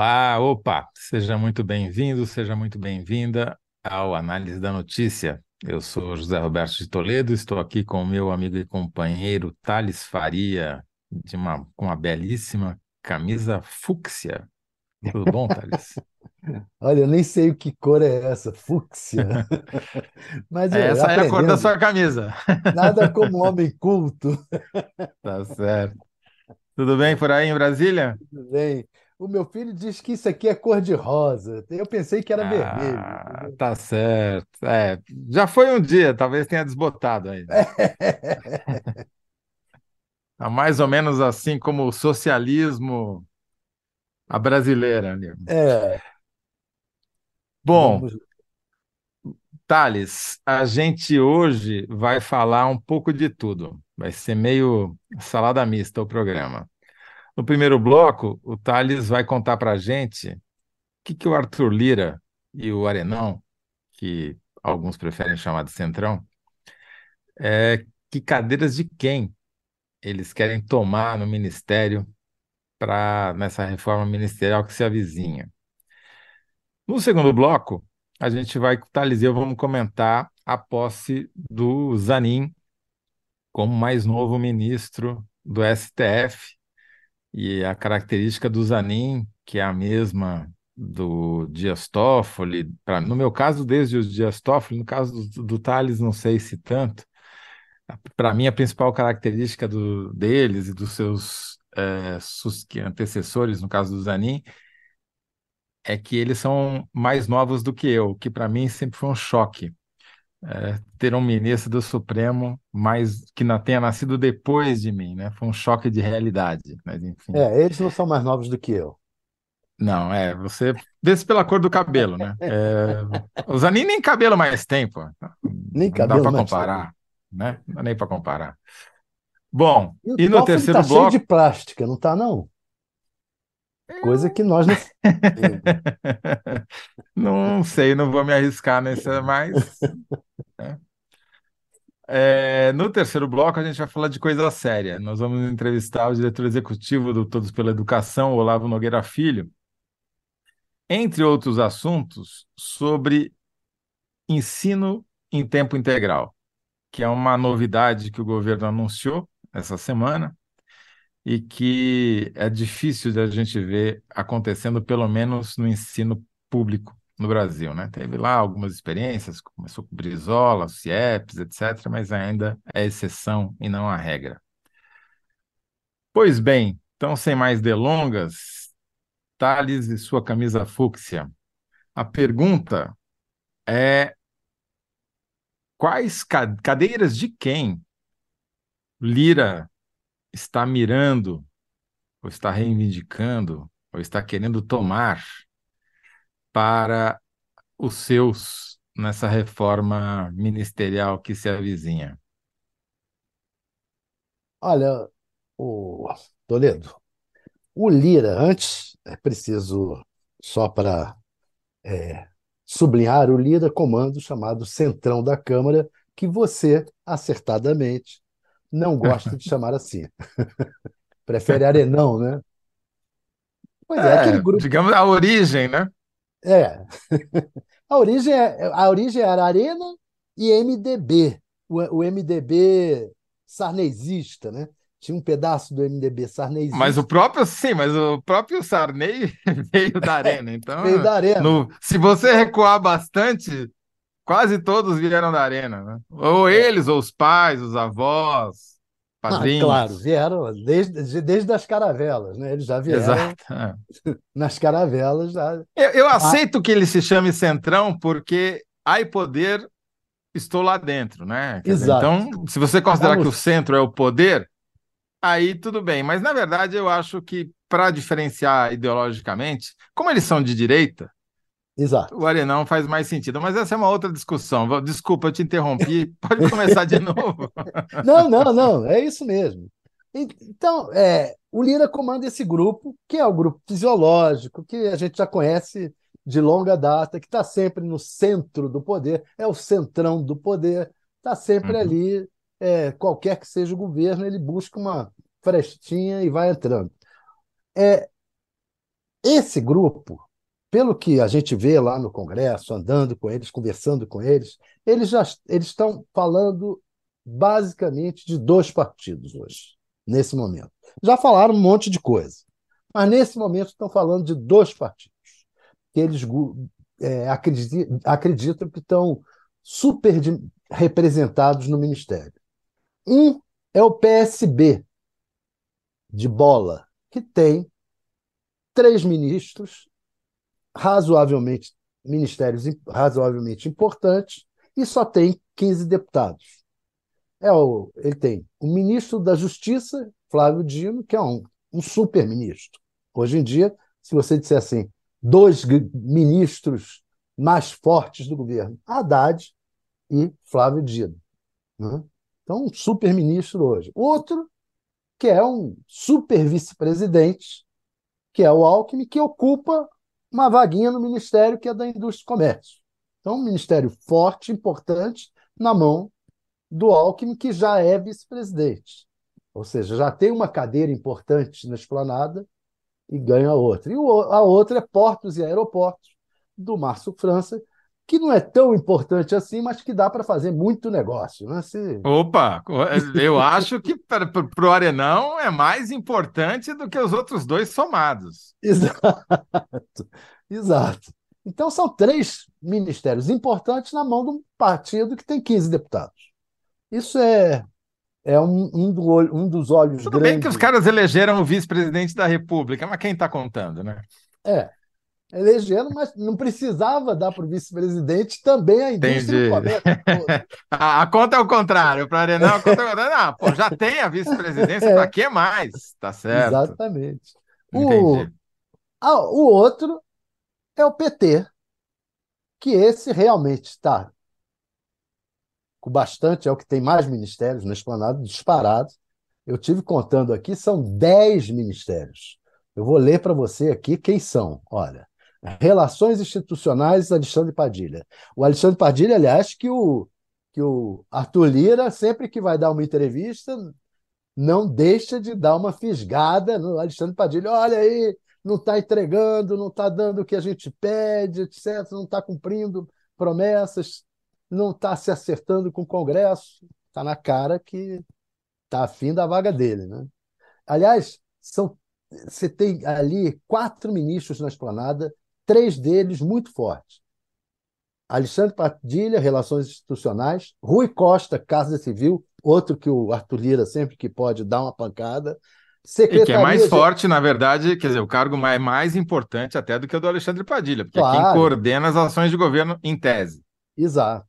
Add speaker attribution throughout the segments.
Speaker 1: Olá, opa, seja muito bem-vindo, seja muito bem-vinda ao Análise da Notícia. Eu sou José Roberto de Toledo, estou aqui com o meu amigo e companheiro Thales Faria, de uma, com uma belíssima camisa fúcsia. Tudo bom, Thales?
Speaker 2: Olha, eu nem sei o que cor é essa, fúcsia. Mas é,
Speaker 1: Essa é a cor da sua camisa.
Speaker 2: Nada como homem culto.
Speaker 1: Tá certo. Tudo bem por aí em Brasília?
Speaker 2: Tudo bem. O meu filho diz que isso aqui é cor de rosa. Eu pensei que era
Speaker 1: Ah,
Speaker 2: vermelho.
Speaker 1: tá certo. É, já foi um dia, talvez tenha desbotado aí. Tá mais ou menos assim como o socialismo a brasileira.
Speaker 2: É,
Speaker 1: Bom,
Speaker 2: vamos.
Speaker 1: Thales, a gente hoje vai falar um pouco de tudo. Vai ser meio salada mista o programa. No primeiro bloco, o Thales vai contar para a gente o que que o Arthur Lira e o Arenão, que alguns preferem chamar de Centrão, é, que cadeiras de quem eles querem tomar no ministério para nessa reforma ministerial que se avizinha. No segundo bloco, a gente vai, Thales e eu vamos comentar a posse do Zanin como mais novo ministro do STF e a característica do Zanin, que é a mesma do Dias Toffoli, pra, no meu caso, desde o Dias Toffoli, no caso do, do Thales, não sei se tanto. Para mim, a principal característica do, deles e dos seus que antecessores, no caso do Zanin, é que eles são mais novos do que eu, que para mim sempre foi um choque. É, ter um ministro do Supremo mais que não tenha nascido depois de mim, né? Foi um choque de realidade, mas enfim.
Speaker 2: É, eles não são mais novos do que eu.
Speaker 1: Não, é, você vê-se pela cor do cabelo, né? É, o Zanin nem cabelo mais tem, pô.
Speaker 2: Nem
Speaker 1: Não dá para comparar, né? Não dá nem para comparar. Bom,
Speaker 2: E
Speaker 1: e no
Speaker 2: Toffoli
Speaker 1: terceiro
Speaker 2: tá cheio
Speaker 1: bloco,
Speaker 2: de plástica, não tá, não? Coisa que nós não
Speaker 1: não sei, não vou me arriscar nessa, mas né? É, no terceiro bloco, a gente vai falar de coisa séria. Nós vamos entrevistar o diretor executivo do Todos pela Educação, Olavo Nogueira Filho, entre outros assuntos, sobre ensino em tempo integral, que é uma novidade que o governo anunciou essa semana e que é difícil de a gente ver acontecendo, pelo menos no ensino público no Brasil, né? Teve lá algumas experiências, começou com Brizola, CIEPs, etc., mas ainda é exceção e não a regra. Pois bem, então, sem mais delongas, Thales e sua camisa fúcsia. A pergunta é: quais ca- cadeiras de quem Lira está mirando, ou está reivindicando, ou está querendo tomar para os seus nessa reforma ministerial que se avizinha?
Speaker 2: Olha, o Toledo, o Lira, antes, é preciso, só para sublinhar, o Lira comanda o chamado Centrão da Câmara, que você, acertadamente, não gosta de chamar assim. Prefere Arenão, né? Pois é, aquele
Speaker 1: É,
Speaker 2: grupo.
Speaker 1: digamos a origem, né?
Speaker 2: É. A origem, é, a origem era Arena e MDB. O, o MDB sarnezista, né? Tinha um pedaço do MDB
Speaker 1: Mas o
Speaker 2: sarnezista
Speaker 1: próprio, sim, mas o próprio Sarney veio da arena. Então,
Speaker 2: veio da Arena.
Speaker 1: no- se você recuar bastante, quase todos vieram da arena, né? Ou
Speaker 2: É.
Speaker 1: eles, ou os pais, os avós,
Speaker 2: Ah, claro,
Speaker 1: padrinhos.
Speaker 2: vieram desde, desde as caravelas, né? Eles já vieram
Speaker 1: Exato. é.
Speaker 2: nas caravelas. Já...
Speaker 1: Eu, eu
Speaker 2: Ah,
Speaker 1: aceito que ele se chame Centrão porque ai poder, estou lá dentro, né? Quer dizer,
Speaker 2: exato.
Speaker 1: então, se você considerar
Speaker 2: no...
Speaker 1: que o centro é o poder, aí tudo bem. Mas, na verdade, eu acho que para diferenciar ideologicamente, como eles são de direita,
Speaker 2: Exato.
Speaker 1: o Arenão faz mais sentido. Mas essa é uma outra discussão. Desculpa, eu te interrompi. Pode começar de novo.
Speaker 2: Não, não, não, é isso mesmo. Então, é, o Lira comanda esse grupo, que é o grupo fisiológico, que a gente já conhece de longa data, que está sempre no centro do poder, é o centrão do poder, está sempre
Speaker 1: Uhum.
Speaker 2: ali, é, qualquer que seja o governo, ele busca uma frestinha e vai entrando. É, esse grupo, pelo que a gente vê lá no Congresso, andando com eles, conversando com eles, eles já eles estão falando basicamente de dois partidos hoje, nesse momento. Já falaram um monte de coisa, mas nesse momento estão falando de dois partidos que eles é, acreditam, acreditam que estão super representados no Ministério. Um é o PSB, de bola, que tem três ministros, razoavelmente ministérios razoavelmente importantes, e só tem 15 deputados. É o, ele tem o ministro da Justiça, Flávio Dino, que é um, um super ministro. Hoje em dia, se você disser assim, dois ministros mais fortes do governo, Haddad e Flávio Dino. Né? Então, um super ministro hoje. Outro, que é um super vice-presidente, que é o Alckmin, que ocupa uma vaguinha no ministério que é da Indústria e Comércio. Então, um ministério forte, importante, na mão do Alckmin, que já é vice-presidente. Ou seja, já tem uma cadeira importante na esplanada e ganha outra. E a outra é Portos e Aeroportos, do Márcio França, que não é tão importante assim, mas que dá para fazer muito negócio. Né? Se...
Speaker 1: Opa, eu acho que para o Arenão é mais importante do que os outros dois somados.
Speaker 2: Exato, exato. Então são três ministérios importantes na mão de um partido que tem 15 deputados. Isso é, é um, um, do, um dos olhos
Speaker 1: Tudo
Speaker 2: grandes.
Speaker 1: bem que os caras elegeram o vice-presidente da República, mas quem está contando, né?
Speaker 2: É, elegeram, mas não precisava dar para o vice-presidente também a indústria do comércio.
Speaker 1: a, a, conta é o contrário, para Arenal, a conta é o contrário. Não, pô, já tem a vice-presidência, é. para que mais? Tá certo.
Speaker 2: Exatamente. O, a, o outro é o PT, que esse realmente está com bastante, é o que tem mais ministérios na esplanada, disparado. Eu tive contando aqui, são 10 ministérios. Eu vou ler para você aqui quem são. Olha, Relações Institucionais, Alexandre Padilha. O Alexandre Padilha, aliás, que o, que o Arthur Lira, sempre que vai dar uma entrevista, não deixa de dar uma fisgada no Alexandre Padilha. Olha aí, não está entregando, não está dando o que a gente pede, etc., não está cumprindo promessas, não está se acertando com o Congresso. Está na cara que está afim da vaga dele. Né? Aliás, são, você tem ali quatro ministros na esplanada três deles muito fortes. Alexandre Padilha, Relações Institucionais, Rui Costa, Casa Civil, outro que o Arthur Lira sempre que pode dá uma pancada.
Speaker 1: Secretaria e que é mais de... forte, na verdade, quer dizer, o cargo é mais importante até do que o do Alexandre Padilha, porque claro. é quem coordena as ações de governo em tese.
Speaker 2: Exato.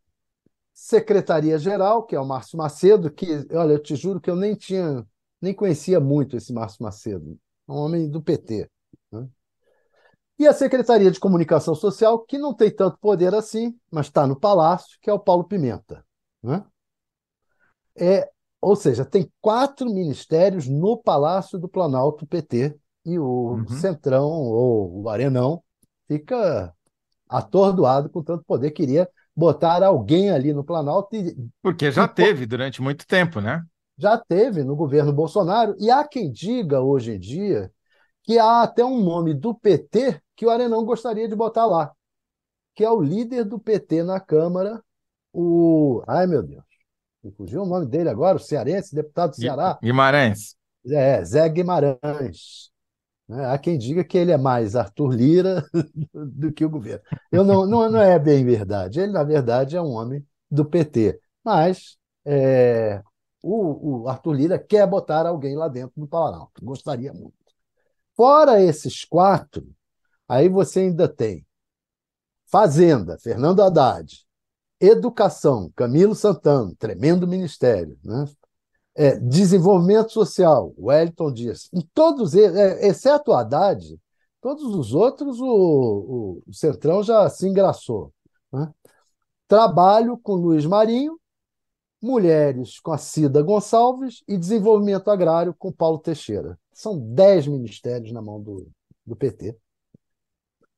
Speaker 2: Secretaria-Geral, que é o Márcio Macedo, que, olha, eu te juro que eu nem tinha, nem conhecia muito esse Márcio Macedo, um homem do PT. Né? E a Secretaria de Comunicação Social, que não tem tanto poder assim, mas está no Palácio, que é o Paulo Pimenta. Né? É, ou seja, tem quatro ministérios no Palácio do Planalto PT, e o uhum. Centrão, ou o Arenão, fica atordoado com tanto poder, queria botar alguém ali no Planalto. E,
Speaker 1: Porque já e, teve durante muito tempo, né?
Speaker 2: Já teve no governo Bolsonaro, e há quem diga hoje em dia que há até um nome do PT que o Arenão gostaria de botar lá, que é o líder do PT na Câmara, o. Ai, meu Deus, me fugiu o nome dele agora, o cearense, deputado do Ceará.
Speaker 1: Guimarães.
Speaker 2: É, Zé Guimarães. Né? Há quem diga que ele é mais Arthur Lira do que o governo. Eu não, não, não é bem verdade. Ele, na verdade, é um homem do PT. Mas é, o, o Arthur Lira quer botar alguém lá dentro do Planalto. Gostaria muito. Fora esses quatro, aí você ainda tem Fazenda, Fernando Haddad, Educação, Camilo Santana, tremendo ministério, né? É, desenvolvimento social, Wellington Dias. Em todos eles, é, exceto o Haddad, todos os outros o, o, Centrão já se engraçou. Né? Trabalho com Luiz Marinho, mulheres com a Cida Gonçalves e desenvolvimento agrário com Paulo Teixeira. São dez ministérios na mão do, do PT.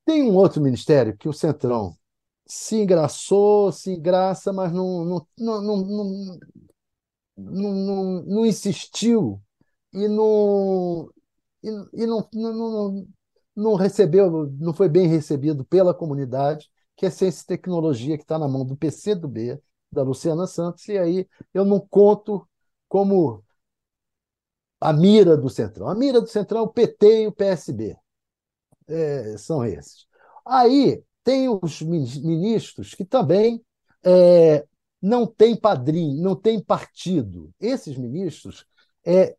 Speaker 2: Tem um outro ministério que o Centrão se engraçou, se engraça, mas não, não, não, não, não, não, não insistiu e não, e, e não, não, não, não recebeu, não foi bem recebido pela comunidade, que é ciência e tecnologia, que está na mão do PCdoB, da Luciana Santos, e aí eu não conto como a mira do Centrão. A mira do Centrão o PT e o PSB. É, são esses. Aí tem os ministros que também é, não têm padrinho, não têm partido. Esses ministros, é,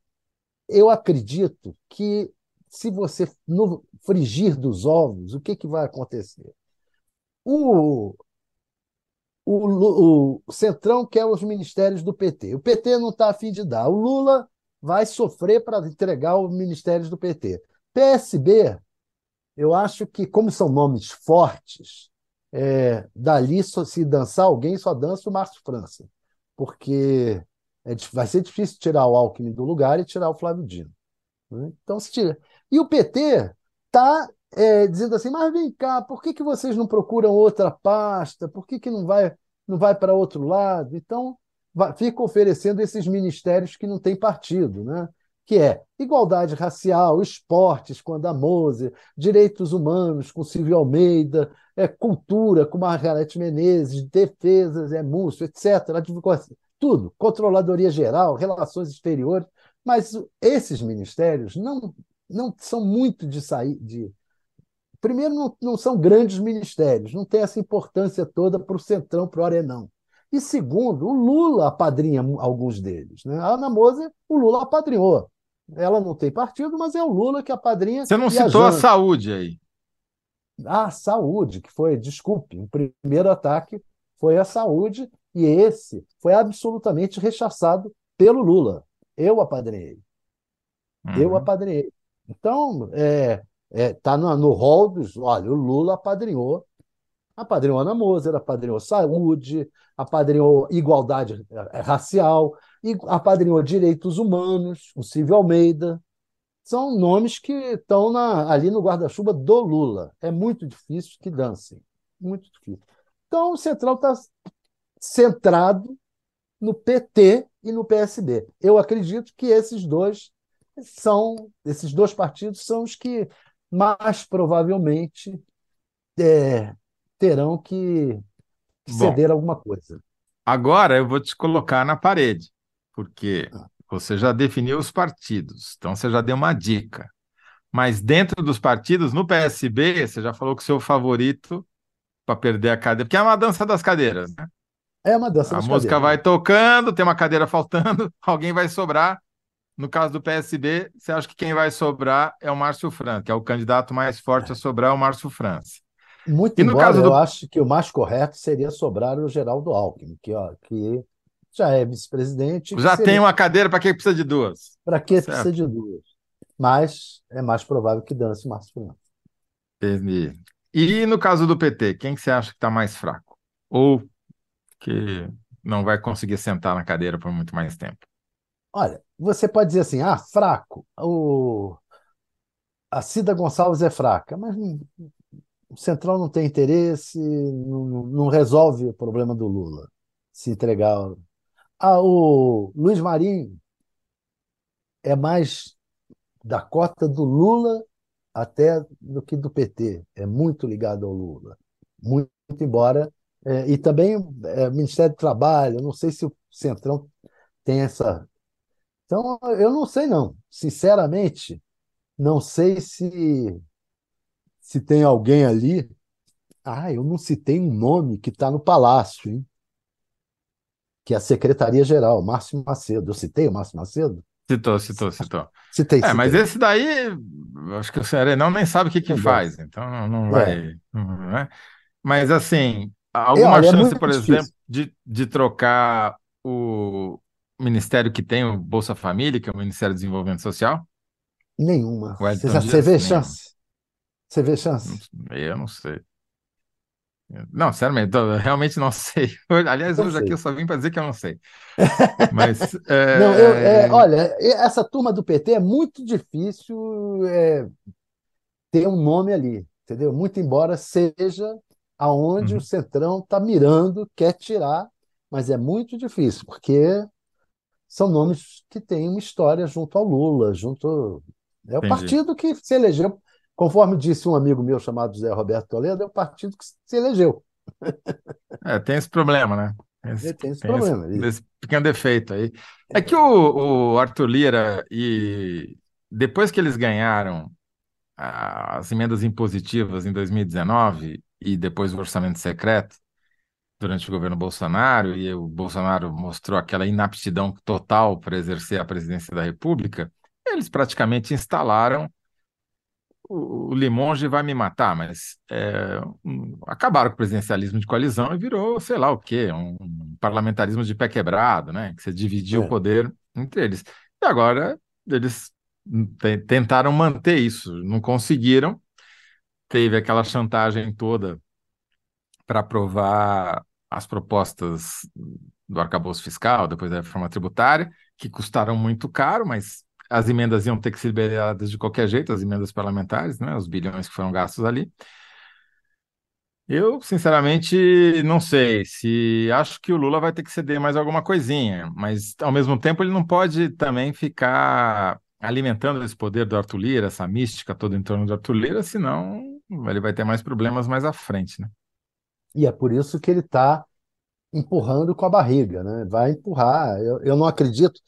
Speaker 2: eu acredito que se você no frigir dos ovos, o que, que vai acontecer? O, o, o Centrão quer os ministérios do PT. O PT não está afim de dar. O Lula vai sofrer para entregar os ministérios do PT. PSB, eu acho que, como são nomes fortes, é, dali, se dançar alguém, só dança o Márcio França, porque é, vai ser difícil tirar o Alckmin do lugar e tirar o Flávio Dino. Né? Então, se tira. E o PT está é, dizendo assim, mas vem cá, por que, que vocês não procuram outra pasta? Por que, que não vai, não vai para outro lado? Então, fica oferecendo esses ministérios que não têm partido, né? que é igualdade racial, esportes com a Damose, direitos humanos com Silvio Almeida, é, cultura com Margarete Menezes, defesas, é Múcio, etc. Tudo, controladoria geral, relações exteriores, mas esses ministérios não, não são muito de sair de primeiro, não, não são grandes ministérios, não tem essa importância toda para o Centrão, para o Arenão. E segundo, o Lula apadrinha alguns deles. Né? A Ana Moser, o Lula apadrinhou. Ela não tem partido, mas é o Lula que apadrinha.
Speaker 1: Você não citou a saúde aí.
Speaker 2: A saúde, que foi, desculpe, o primeiro ataque foi a saúde, e esse foi absolutamente rechaçado pelo Lula. Eu apadrinhei. Uhum. Eu apadrinhei. Então, é, é, tá no, no rol dos. Olha, o Lula apadrinhou. Apadrinhou Ana Moser, apadrinhou saúde, apadrinhou igualdade é, racial, apadrinhou direitos humanos, o Silvio Almeida. São nomes que estão ali no guarda-chuva do Lula. É muito difícil que dancem. Muito difícil. Então, o Central está centrado no PT e no PSB. Eu acredito que esses dois são, esses dois partidos são os que mais provavelmente é, terão que ceder Bom, alguma coisa.
Speaker 1: Agora eu vou te colocar na parede, porque ah. você já definiu os partidos, então você já deu uma dica. Mas dentro dos partidos, no PSB, você já falou que o seu favorito para perder a cadeira, porque é uma dança das cadeiras, né?
Speaker 2: É uma dança
Speaker 1: a
Speaker 2: das cadeiras.
Speaker 1: A música vai tocando, tem uma cadeira faltando, alguém vai sobrar, no caso do PSB, você acha que quem vai sobrar é o Márcio França, que é o candidato mais forte a sobrar é o Márcio França.
Speaker 2: Muito e no embora, caso do... eu acho que o mais correto seria sobrar o Geraldo Alckmin, que, ó, que já é vice-presidente.
Speaker 1: Já
Speaker 2: seria...
Speaker 1: tem uma cadeira, para que precisa de duas?
Speaker 2: Para que certo. precisa de duas? Mas é mais provável que dance Márcio França.
Speaker 1: Entendi. E no caso do PT, quem que você acha que está mais fraco? Ou que não vai conseguir sentar na cadeira por muito mais tempo?
Speaker 2: Olha, você pode dizer assim, ah, fraco, o... a Cida Gonçalves é fraca, mas o Central não tem interesse, não, não resolve o problema do Lula se entregar. Ah, o Luiz Marinho é mais da cota do Lula até do que do PT. É muito ligado ao Lula. Muito embora. É, e também é, Ministério do Trabalho, não sei se o Centrão tem essa então, eu não sei, não. Sinceramente, não sei se, se tem alguém ali. Ah, eu não citei um nome que está no Palácio, hein? que é a Secretaria-Geral, Márcio Macedo. Eu citei o Márcio Macedo?
Speaker 1: Citou, citou, citou.
Speaker 2: Citei,
Speaker 1: é, mas esse daí, acho que o Serenão nem sabe o que, que faz, então não vai. É. Não é. Mas assim, alguma é, chance, por difícil. exemplo, de, de trocar o, ministério que tem o Bolsa Família, que é o Ministério do Desenvolvimento Social?
Speaker 2: Nenhuma. Você, já, você vê chance? Você vê chance?
Speaker 1: Eu não sei. Não, sério, eu realmente não sei. Aliás, hoje aqui eu só vim para dizer que eu não sei. Mas.
Speaker 2: É... Não, eu, é, olha, essa turma do PT é muito difícil é, ter um nome ali, entendeu? Muito embora seja aonde uhum. o Centrão está mirando, quer tirar, mas é muito difícil, porque são nomes que têm uma história junto ao Lula, junto. É o Entendi. partido que se elegeu. Conforme disse um amigo meu chamado José Roberto Toledo, é o partido que se elegeu.
Speaker 1: É, tem esse problema, né?
Speaker 2: Esse, tem esse tem problema.
Speaker 1: Esse, esse, pequeno defeito aí. É que o, o Arthur Lira e depois que eles ganharam as emendas impositivas em 2019 e depois o orçamento secreto durante o governo Bolsonaro e o Bolsonaro mostrou aquela inaptidão total para exercer a presidência da República, eles praticamente instalaram o, Limonge vai me matar, mas é, um, acabaram com o presidencialismo de coalizão e virou, sei lá o quê, um, um parlamentarismo de pé quebrado, né? Que você dividia é. o poder entre eles. E agora eles tentaram manter isso, não conseguiram. Teve aquela chantagem toda para aprovar as propostas do arcabouço fiscal, depois da reforma tributária, que custaram muito caro, mas as emendas iam ter que ser liberadas de qualquer jeito, as emendas parlamentares, né, os bilhões que foram gastos ali. Eu, sinceramente, não sei se acho que o Lula vai ter que ceder mais alguma coisinha, mas ao mesmo tempo ele não pode também ficar alimentando esse poder do Arthur Lira, essa mística toda em torno do Arthur Lira, senão ele vai ter mais problemas mais à frente, né?
Speaker 2: E é por isso que ele está empurrando com a barriga, né? Vai empurrar. Eu, eu não acredito.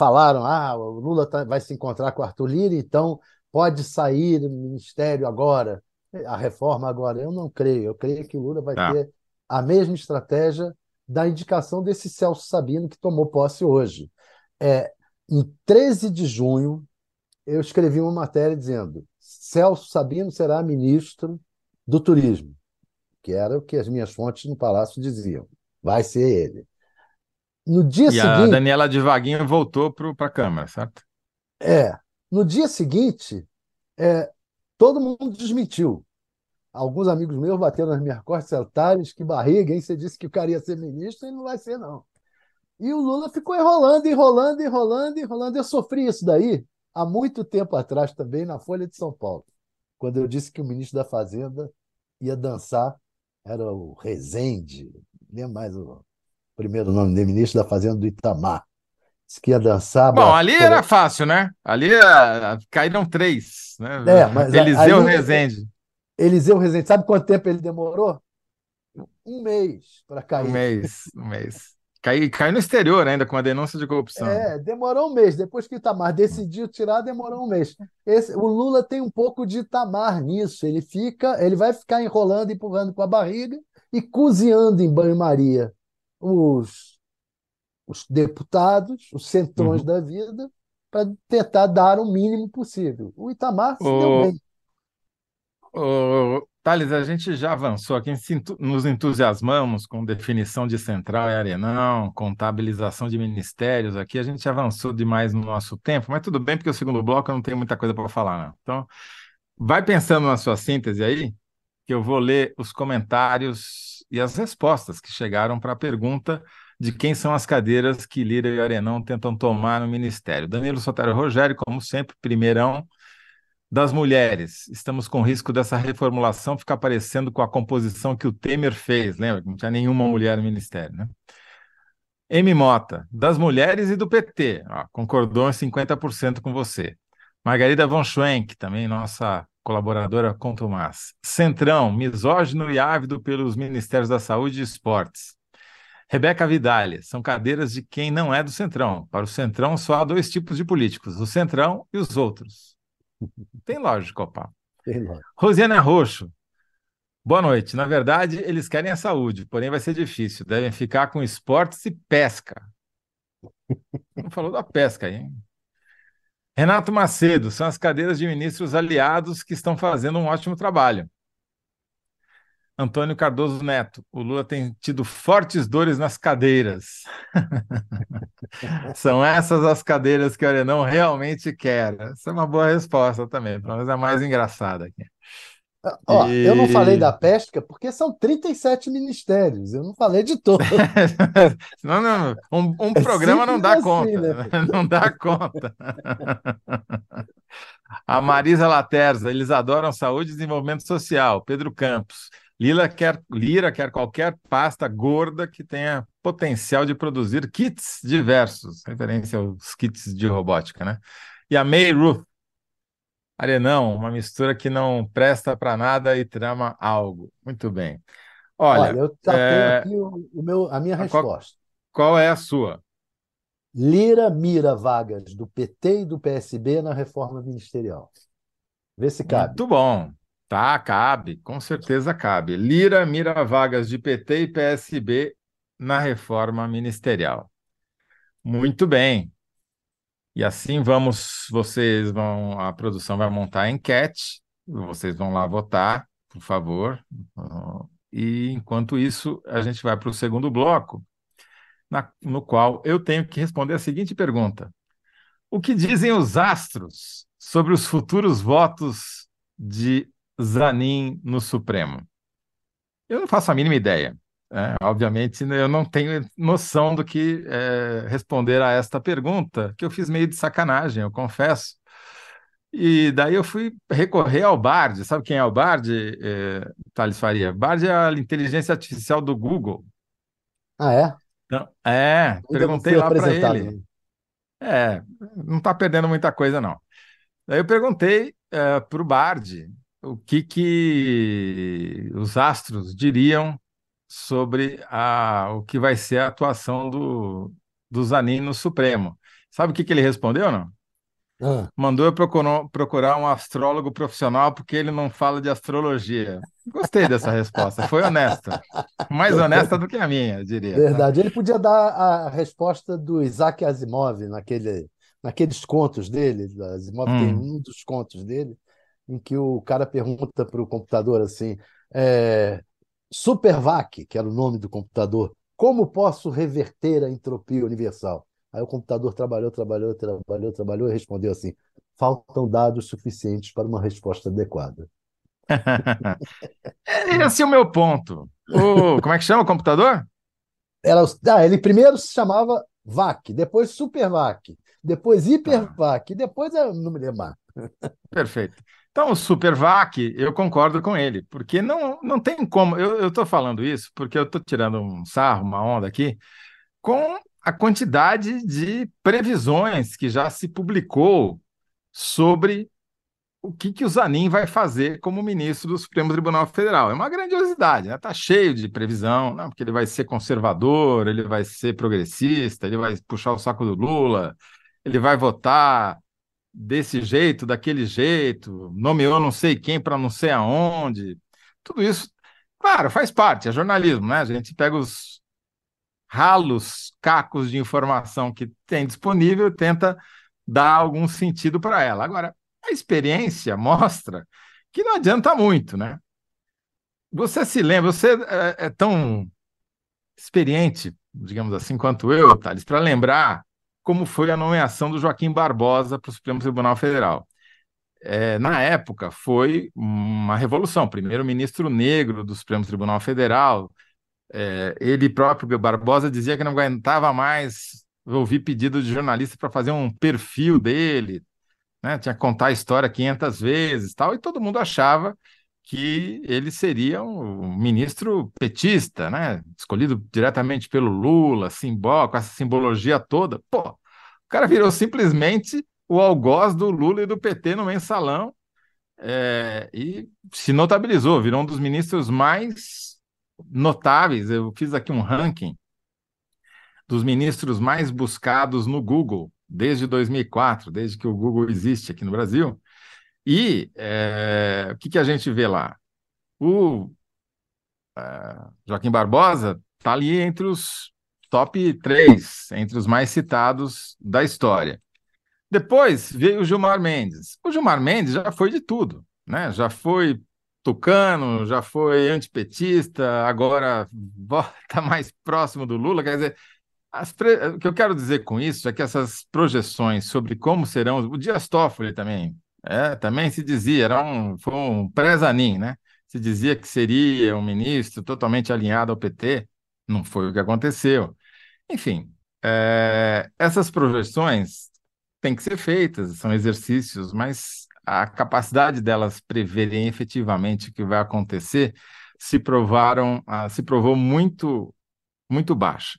Speaker 2: Falaram, ah, o Lula tá, vai se encontrar com o Arthur Lira, então pode sair do ministério agora, a reforma agora. Eu não creio. Eu creio que o Lula vai tá. ter a mesma estratégia da indicação desse Celso Sabino que tomou posse hoje. É, em 13 de junho, eu escrevi uma matéria dizendo: Celso Sabino será ministro do Turismo, que era o que as minhas fontes no Palácio diziam. Vai ser ele.
Speaker 1: No dia e seguinte. A Daniela de Vaguinho voltou para a Câmara, certo?
Speaker 2: É. No dia seguinte, é, todo mundo desmentiu. Alguns amigos meus bateram nas minhas costas, otários, que barriga, hein? Você disse que o cara ia ser ministro e não vai ser, não. E o Lula ficou enrolando, enrolando, enrolando, enrolando. Eu sofri isso daí há muito tempo atrás também na Folha de São Paulo, quando eu disse que o ministro da Fazenda ia dançar, era o Rezende, lembro mais o primeiro nome dele, ministro da Fazenda do Itamar. Disse que ia dançar.
Speaker 1: Bom, ali era fácil, né? Ali uh, caíram três, né? É, mas Eliseu ali, Rezende.
Speaker 2: Eliseu Rezende, sabe quanto tempo ele demorou? Um mês para cair.
Speaker 1: Um mês, um mês. Caiu, caiu no exterior ainda com a denúncia de corrupção.
Speaker 2: É, demorou um mês. Depois que Itamar decidiu tirar, demorou um mês. Esse, o Lula tem um pouco de Itamar nisso. Ele fica, ele vai ficar enrolando, empurrando com a barriga e cozinhando em banho-maria os, os deputados, os centrões uhum. da vida, para tentar dar o mínimo possível. O Itamar se o... deu bem.
Speaker 1: O, Thales, a gente já avançou aqui, nos entusiasmamos com definição de central e arenão, contabilização de ministérios aqui, a gente avançou demais no nosso tempo, mas tudo bem, porque o segundo bloco eu não tenho muita coisa para falar, não. Então, vai pensando na sua síntese aí, que eu vou ler os comentários e as respostas que chegaram para a pergunta de quem são as cadeiras que Lira e Arenão tentam tomar no ministério. Danilo Sotero Rogério, como sempre, primeirão, das mulheres. Estamos com risco dessa reformulação ficar parecendo com a composição que o Temer fez, lembra? Não tinha nenhuma mulher no ministério, né? M. Mota, das mulheres e do PT. Ó, concordou em 50% com você. Margarida von Schwenk, também nossa colaboradora com Tomás. Centrão, misógino e ávido pelos Ministérios da Saúde e Esportes. Rebeca Vidalha, são cadeiras de quem não é do Centrão. Para o Centrão só há dois tipos de políticos, o Centrão e os outros. Tem lógica, opa. Tem lógica. Rosiana Roxo. Boa noite. Na verdade, eles querem a saúde, porém vai ser difícil. Devem ficar com esportes e pesca. Não falou da pesca aí, hein? Renato Macedo, são as cadeiras de ministros aliados que estão fazendo um ótimo trabalho. Antônio Cardoso Neto, o Lula tem tido fortes dores nas cadeiras. São essas as cadeiras que o Arenão realmente quer. Essa é uma boa resposta também, pelo menos é a mais engraçada aqui.
Speaker 2: Ó, e... Eu não falei da pesca porque são 37 ministérios, eu não falei de todos.
Speaker 1: não, não, um, um é programa não dá assim, conta. Né? Não dá conta. A Marisa Laterza, eles adoram saúde e desenvolvimento social. Pedro Campos, Lira quer, Lira quer qualquer pasta gorda que tenha potencial de produzir kits diversos, referência aos kits de robótica, né? E a May Ruth, Arenão, uma mistura que não presta para nada e trama algo. Muito bem.
Speaker 2: Olha,
Speaker 1: Olha,
Speaker 2: eu já tenho
Speaker 1: é,
Speaker 2: aqui o, o meu, a minha
Speaker 1: qual,
Speaker 2: resposta.
Speaker 1: qual é a sua?
Speaker 2: Lira mira vagas do PT e do PSB na reforma ministerial. Vê se cabe.
Speaker 1: Muito bom. Tá, cabe, com certeza cabe. Lira mira vagas de PT e PSB na reforma ministerial. Muito bem. E assim vamos, vocês vão, a produção vai montar a enquete, vocês vão lá votar, por favor. E enquanto isso, a gente vai para o segundo bloco, na- no qual eu tenho que responder a seguinte pergunta: O que dizem os astros sobre os futuros votos de Zanin no Supremo? Eu não faço a mínima ideia. Né? Obviamente, eu não tenho noção do que eh, responder a esta pergunta, que eu fiz meio de sacanagem, eu confesso. E daí eu fui recorrer ao Bard. Sabe quem é o Bard, eh, Thales Faria? Bard é a inteligência artificial do Google.
Speaker 2: Ah, é?
Speaker 1: Então, é, perguntei lá para ele.
Speaker 2: não.
Speaker 1: É, não está perdendo muita coisa, não. Daí eu perguntei para o Bard o que, que os astros diriam sobre a, o que vai ser a atuação do, do Zanin no Supremo. Sabe o que, que ele respondeu, não?
Speaker 2: Ah,
Speaker 1: Mandou eu procurar, procurar um astrólogo profissional porque ele não fala de astrologia. Gostei dessa resposta, foi honesta. Mais honesta do que a minha, eu diria. né?
Speaker 2: verdade. Ele podia dar a resposta do Isaac Asimov naquele, naqueles contos dele. Asimov tem
Speaker 1: Hum.
Speaker 2: um dos contos dele em que o cara pergunta para o computador assim: é, Supervac, que era o nome do computador, como posso reverter a entropia universal? Aí o computador trabalhou, trabalhou, trabalhou, trabalhou e respondeu assim: faltam dados suficientes para uma resposta adequada.
Speaker 1: Esse é o meu ponto. O, como é que chama o computador?
Speaker 2: Era, ah, ele primeiro se chamava VAC, depois Supervac, depois
Speaker 1: Tá,
Speaker 2: Hipervac, depois eu não me lembro mais.
Speaker 1: perfeito. Então, o Supervac, eu concordo com ele, porque não, não tem como. Eu estou falando isso porque eu estou tirando um sarro, uma onda aqui, com a quantidade de previsões que já se publicou sobre o que, que o Zanin vai fazer como ministro do Supremo Tribunal Federal. É uma grandiosidade, né? Está cheio de previsão, não, porque ele vai ser conservador, ele vai ser progressista, ele vai puxar o saco do Lula, ele vai votar desse jeito, daquele jeito, nomeou não sei quem para não sei aonde. Tudo isso, claro, faz parte, é jornalismo, né? A gente pega os ralos, cacos de informação que tem disponível e tenta dar algum sentido para ela. Agora, a experiência mostra que não adianta muito, né? Você se lembra, você é, é tão experiente, digamos assim, quanto eu, Thales, para lembrar como foi a nomeação do Joaquim Barbosa para o Supremo Tribunal Federal. É, na época, foi uma revolução. Primeiro-ministro negro do Supremo Tribunal Federal. É, ele próprio, Barbosa, dizia que não aguentava mais ouvir pedido de jornalista para fazer um perfil dele, né? Tinha que contar a história 500 vezes, tal, e todo mundo achava que ele seria um ministro petista, né? Escolhido diretamente pelo Lula, simbólico, com essa simbologia toda. Pô, cara virou simplesmente o algoz do Lula e do PT no mensalão é, e se notabilizou, virou um dos ministros mais notáveis. Eu fiz aqui um ranking dos ministros mais buscados no Google desde 2004, desde que o Google existe aqui no Brasil. E é, o que, que a gente vê lá? O é, Joaquim Barbosa está ali entre os top 3, entre os mais citados da história. Depois veio o Gilmar Mendes. O Gilmar Mendes já foi de tudo, né? Já foi tucano, já foi antipetista, agora está mais próximo do Lula. Quer dizer, pre... o que eu quero dizer com isso é que essas projeções sobre como serão. O Dias Toffoli também, é, também se dizia, era um, foi um pré-Zanin, né? Se dizia que seria um ministro totalmente alinhado ao PT, não foi o que aconteceu. Enfim, é, essas projeções têm que ser feitas, são exercícios, mas a capacidade delas preverem efetivamente o que vai acontecer se provaram, se provou muito, muito baixa.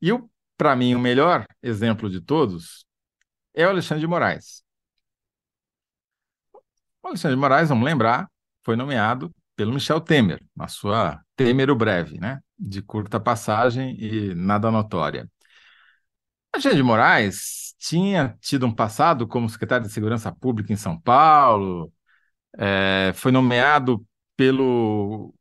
Speaker 1: E para mim, o melhor exemplo de todos é o Alexandre de Moraes. O Alexandre de Moraes, vamos lembrar, foi nomeado pelo Michel Temer, na sua Temer o Breve, né? De curta passagem e nada notória. Alexandre de Moraes tinha tido um passado como secretário de Segurança Pública em São Paulo, é, foi nomeado pelo,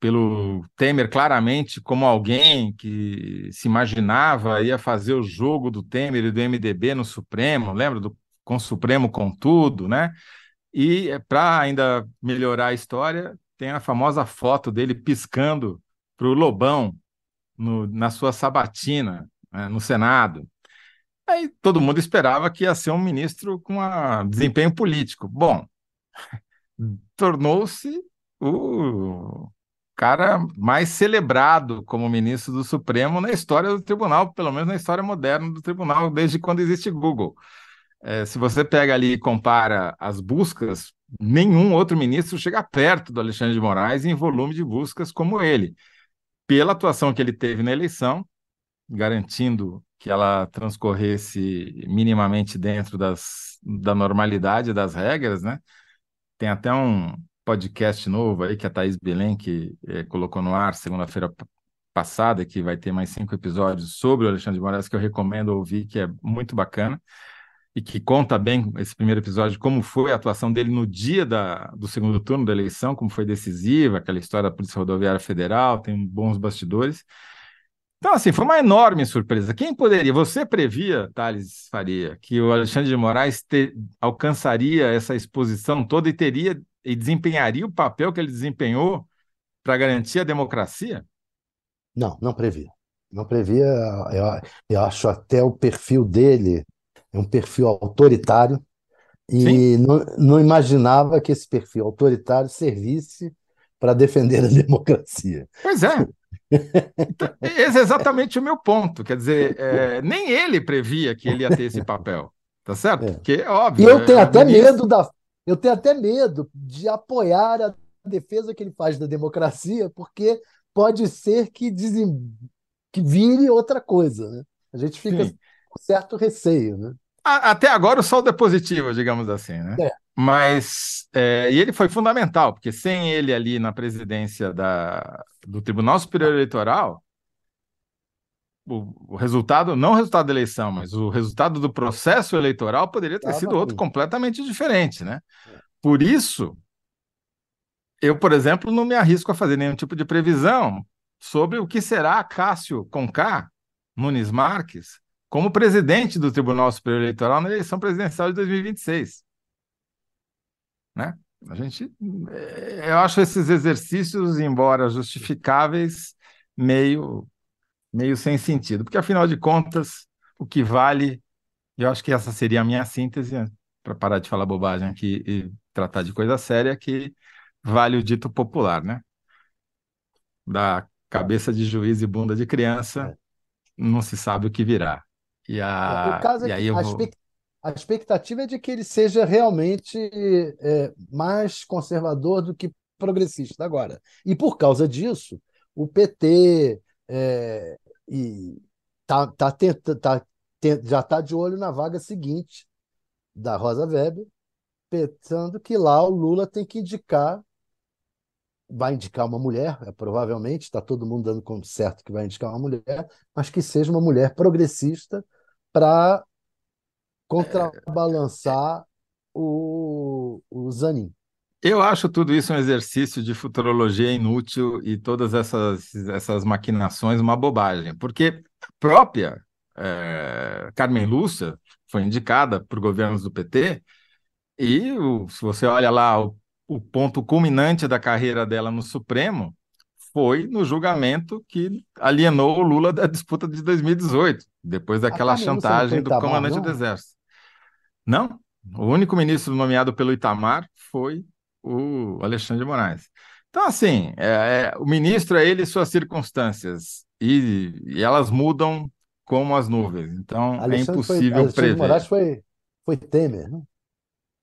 Speaker 1: pelo Temer claramente como alguém que se imaginava ia fazer o jogo do Temer e do MDB no Supremo, lembra? Do, com o Supremo com tudo, né? E para ainda melhorar a história, tem a famosa foto dele piscando para o Lobão no, na sua sabatina né, no Senado. Aí todo mundo esperava que ia ser um ministro com um desempenho político. Bom, tornou-se o cara mais celebrado como ministro do Supremo na história do tribunal, pelo menos na história moderna do tribunal, desde quando existe Google. É, se você pega ali e compara as buscas, nenhum outro ministro chega perto do Alexandre de Moraes em volume de buscas como ele. Pela atuação que ele teve na eleição, garantindo que ela transcorresse minimamente dentro das, da normalidade das regras, né? Tem até um podcast novo aí que a Thaís Belém que é, colocou no ar segunda-feira passada, que vai ter mais cinco episódios sobre o Alexandre de Moraes, que eu recomendo ouvir, que é muito bacana e que conta bem esse primeiro episódio, como foi a atuação dele no dia da, do segundo turno da eleição, como foi decisiva, aquela história da Polícia Rodoviária Federal, tem bons bastidores. Então, assim, foi uma enorme surpresa. Quem poderia? Você previa, Thales Faria, que o Alexandre de Moraes te, alcançaria essa exposição toda e teria e desempenharia o papel que ele desempenhou para garantir a democracia?
Speaker 2: Não, não previa. Não previa. Eu, eu acho até o perfil dele é um perfil autoritário e não, não imaginava que esse perfil autoritário servisse para defender a democracia.
Speaker 1: Pois é. Então, esse é exatamente o meu ponto. Quer dizer, é, nem ele previa que ele ia ter esse papel. Tá certo? É. Porque é óbvio.
Speaker 2: E eu tenho é, até ministro... medo da. Eu tenho até medo de apoiar a defesa que ele faz da democracia, porque pode ser que, desem... que vire outra coisa. Né? A gente fica Sim. Certo receio. Né?
Speaker 1: Até agora o saldo é positivo, digamos assim, né? É. Mas é, e ele foi fundamental, porque sem ele ali na presidência da, do Tribunal Superior Eleitoral, o, o, resultado, não o resultado da eleição, mas o resultado do processo eleitoral poderia ter sido outro completamente diferente, né? É. Por isso, eu, por exemplo, não me arrisco a fazer nenhum tipo de previsão sobre o que será Cássio Conká, Nunes Marques, como presidente do Tribunal Superior Eleitoral na eleição presidencial de 2026 né? A gente, eh, eu acho esses exercícios, embora justificáveis, meio, meio sem sentido, porque afinal de contas, o que vale, eu acho que essa seria a minha síntese, né, para parar de falar bobagem aqui e tratar de coisa séria, que vale o dito popular, né? Da cabeça de juiz e bunda de criança, é. não se sabe o que virá. E, a,
Speaker 2: o caso é
Speaker 1: e
Speaker 2: aí eu vou a expectativa é de que ele seja realmente é, mais conservador do que progressista agora. E por causa disso, o PT é, e tá, tá, tenta, tá, já está de olho na vaga seguinte da Rosa Weber, pensando que lá o Lula tem que indicar, vai indicar uma mulher, é, provavelmente, está todo mundo dando como certo que vai indicar uma mulher, mas que seja uma mulher progressista para contrabalançar o, o Zanin.
Speaker 1: Eu acho tudo isso um exercício de futurologia inútil e todas essas, essas maquinações uma bobagem, porque a própria é, Carmen Lúcia foi indicada por governos do PT e o, se você olha lá o, o ponto culminante da carreira dela no Supremo foi no julgamento que alienou o Lula da disputa de 2018, depois daquela chantagem do comandante do Exército. Não, o único ministro nomeado pelo Itamar foi o Alexandre de Moraes. Então, assim, é, é, o ministro é ele e suas circunstâncias, e, e elas mudam como as nuvens. Então, é Alexandre é impossível foi, Alexandre prever. De
Speaker 2: Moraes foi, foi Temer, não?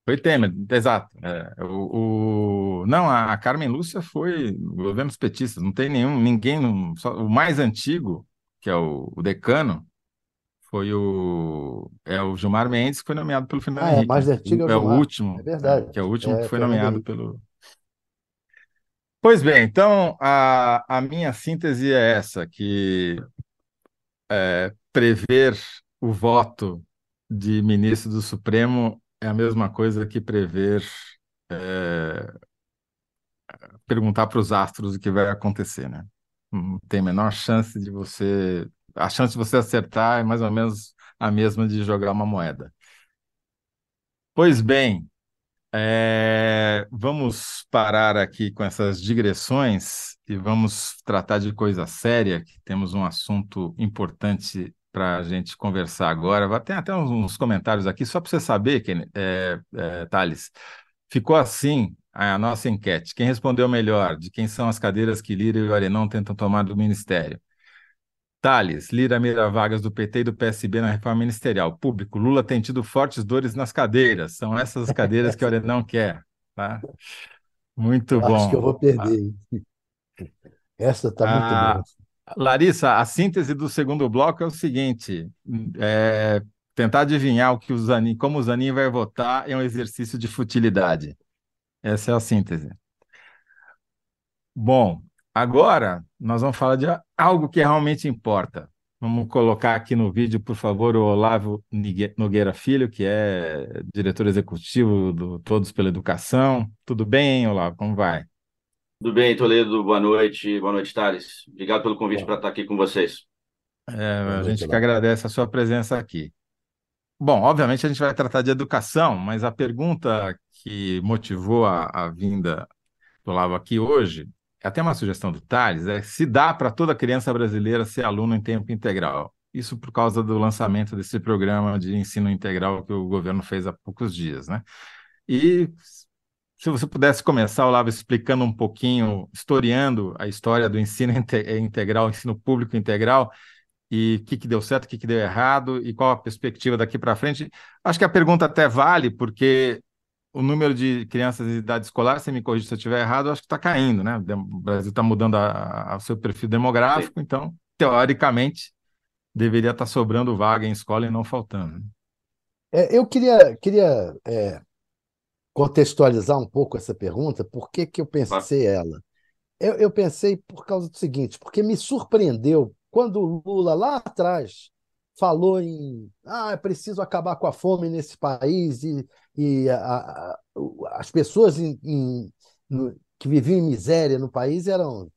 Speaker 1: Foi Temer, exato. É, o, o, não, a Carmen Lúcia foi governos petistas, não tem nenhum, ninguém, só, o mais antigo, que é o, o decano, foi o é o Gilmar Mendes que foi nomeado pelo Fernando
Speaker 2: Ah, é,
Speaker 1: Henrique,
Speaker 2: mais
Speaker 1: né?
Speaker 2: antigo é o
Speaker 1: É o
Speaker 2: Gilmar.
Speaker 1: último,
Speaker 2: É verdade.
Speaker 1: é, que é o último que
Speaker 2: É,
Speaker 1: foi
Speaker 2: Fernando
Speaker 1: nomeado
Speaker 2: Henrique.
Speaker 1: pelo. Pois bem, então a, a minha síntese é essa, que prever o voto de ministro do Supremo é a mesma coisa que prever é, perguntar para os astros o que vai acontecer, né? Não tem a menor chance de você. A chance de você acertar é mais ou menos a mesma de jogar uma moeda. Pois bem, é, vamos parar aqui com essas digressões e vamos tratar de coisa séria, que temos um assunto importante para a gente conversar agora. Ter até uns, comentários aqui, só para você saber, é, é, Thales. Ficou assim a nossa enquete. Quem respondeu melhor? De quem são as cadeiras que Lira e o Arenão tentam tomar do Ministério? Thales, Lira mira vagas do PT e do PSB na reforma ministerial. Público, Lula tem tido fortes dores nas cadeiras. São essas as cadeiras que o Arenão quer. Tá? Muito
Speaker 2: Eu acho que eu
Speaker 1: bom.
Speaker 2: vou perder. hein? Essa tá muito
Speaker 1: Ah,
Speaker 2: boa.
Speaker 1: Larissa, a síntese do segundo bloco é o seguinte: é, tentar adivinhar o que o Zanin, como o Zanin vai votar é um exercício de futilidade. Essa é a síntese. Bom, agora nós vamos falar de algo que realmente importa. Vamos colocar aqui no vídeo, por favor, o Olavo Nogueira Filho, que é diretor executivo do Todos pela Educação. Tudo bem, Olavo? Como vai?
Speaker 3: Tudo bem, Toledo? Boa noite. Boa noite, Thales. Obrigado pelo convite para estar aqui com vocês.
Speaker 1: É, a
Speaker 2: noite,
Speaker 1: gente que agradece a sua presença aqui. Bom, obviamente a gente vai tratar de educação, mas a pergunta que motivou a, a vinda do Olavo aqui hoje, até uma sugestão do Thales, é se dá para toda criança brasileira ser aluno em tempo integral. Isso por causa do lançamento desse programa de ensino integral que o governo fez há poucos dias, né? E se você pudesse começar, Olavo, explicando um pouquinho, historiando a história do ensino inte- integral, ensino público integral, e o que, que deu certo, o que, que deu errado, e qual a perspectiva daqui para frente. Acho que a pergunta até vale, porque o número de crianças em idade escolar, você me corrija se eu estiver errado, acho que está caindo, né? O Brasil está mudando o seu perfil
Speaker 3: Sim.
Speaker 1: demográfico, então, teoricamente, deveria estar sobrando vaga em escola e não faltando.
Speaker 2: É, eu queria, queria é, contextualizar um pouco essa pergunta. Por que que eu
Speaker 3: Claro.
Speaker 2: pensei ela? Eu, eu pensei por causa do seguinte, porque me surpreendeu quando o Lula lá atrás falou em ah, é preciso acabar com a fome nesse país e, e a- a- as pessoas em- em- no- que viviam em miséria no país eram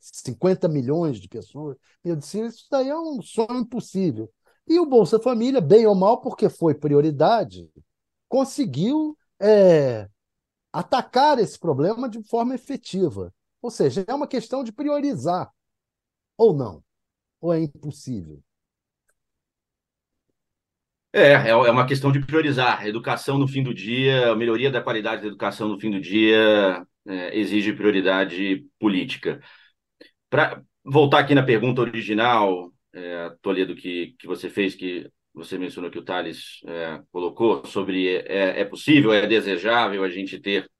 Speaker 2: 50 milhões de pessoas. Eu disse, isso daí é um sonho impossível. E o Bolsa Família, bem ou mal, porque foi prioridade, conseguiu é, atacar esse problema de forma efetiva. Ou seja, é uma questão de priorizar, ou não, ou é impossível.
Speaker 3: É, é é uma questão de priorizar. Educação no fim do dia, a melhoria da qualidade da educação no fim do dia é, exige prioridade política. Para voltar aqui na pergunta original, é, Toledo, que, que você fez, que você mencionou que o Thales é, colocou, sobre é, é possível, é desejável a gente ter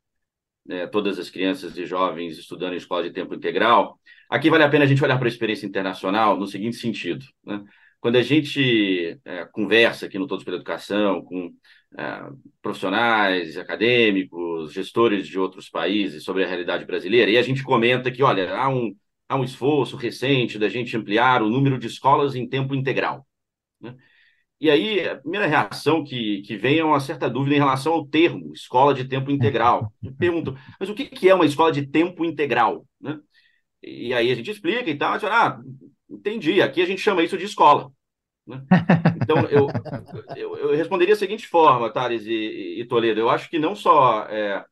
Speaker 3: né, todas as crianças e jovens estudando em escola de tempo integral. Aqui vale a pena a gente olhar para a experiência internacional no seguinte sentido, né? Quando a gente é, conversa aqui no Todos pela Educação com é, profissionais, acadêmicos, gestores de outros países sobre a realidade brasileira, e a gente comenta que, olha, há um, há um esforço recente da gente ampliar o número de escolas em tempo integral. Né? E aí, a primeira reação que, que vem é uma certa dúvida em relação ao termo escola de tempo integral. Eu pergunto, mas o que, que é uma escola de tempo integral? Né? E aí a gente explica e tal, a gente fala, ah, entendi, aqui a gente chama isso de escola. Né? Então, eu, eu, eu, responderia da seguinte forma, Thales e, e, Toledo, eu acho que não só é,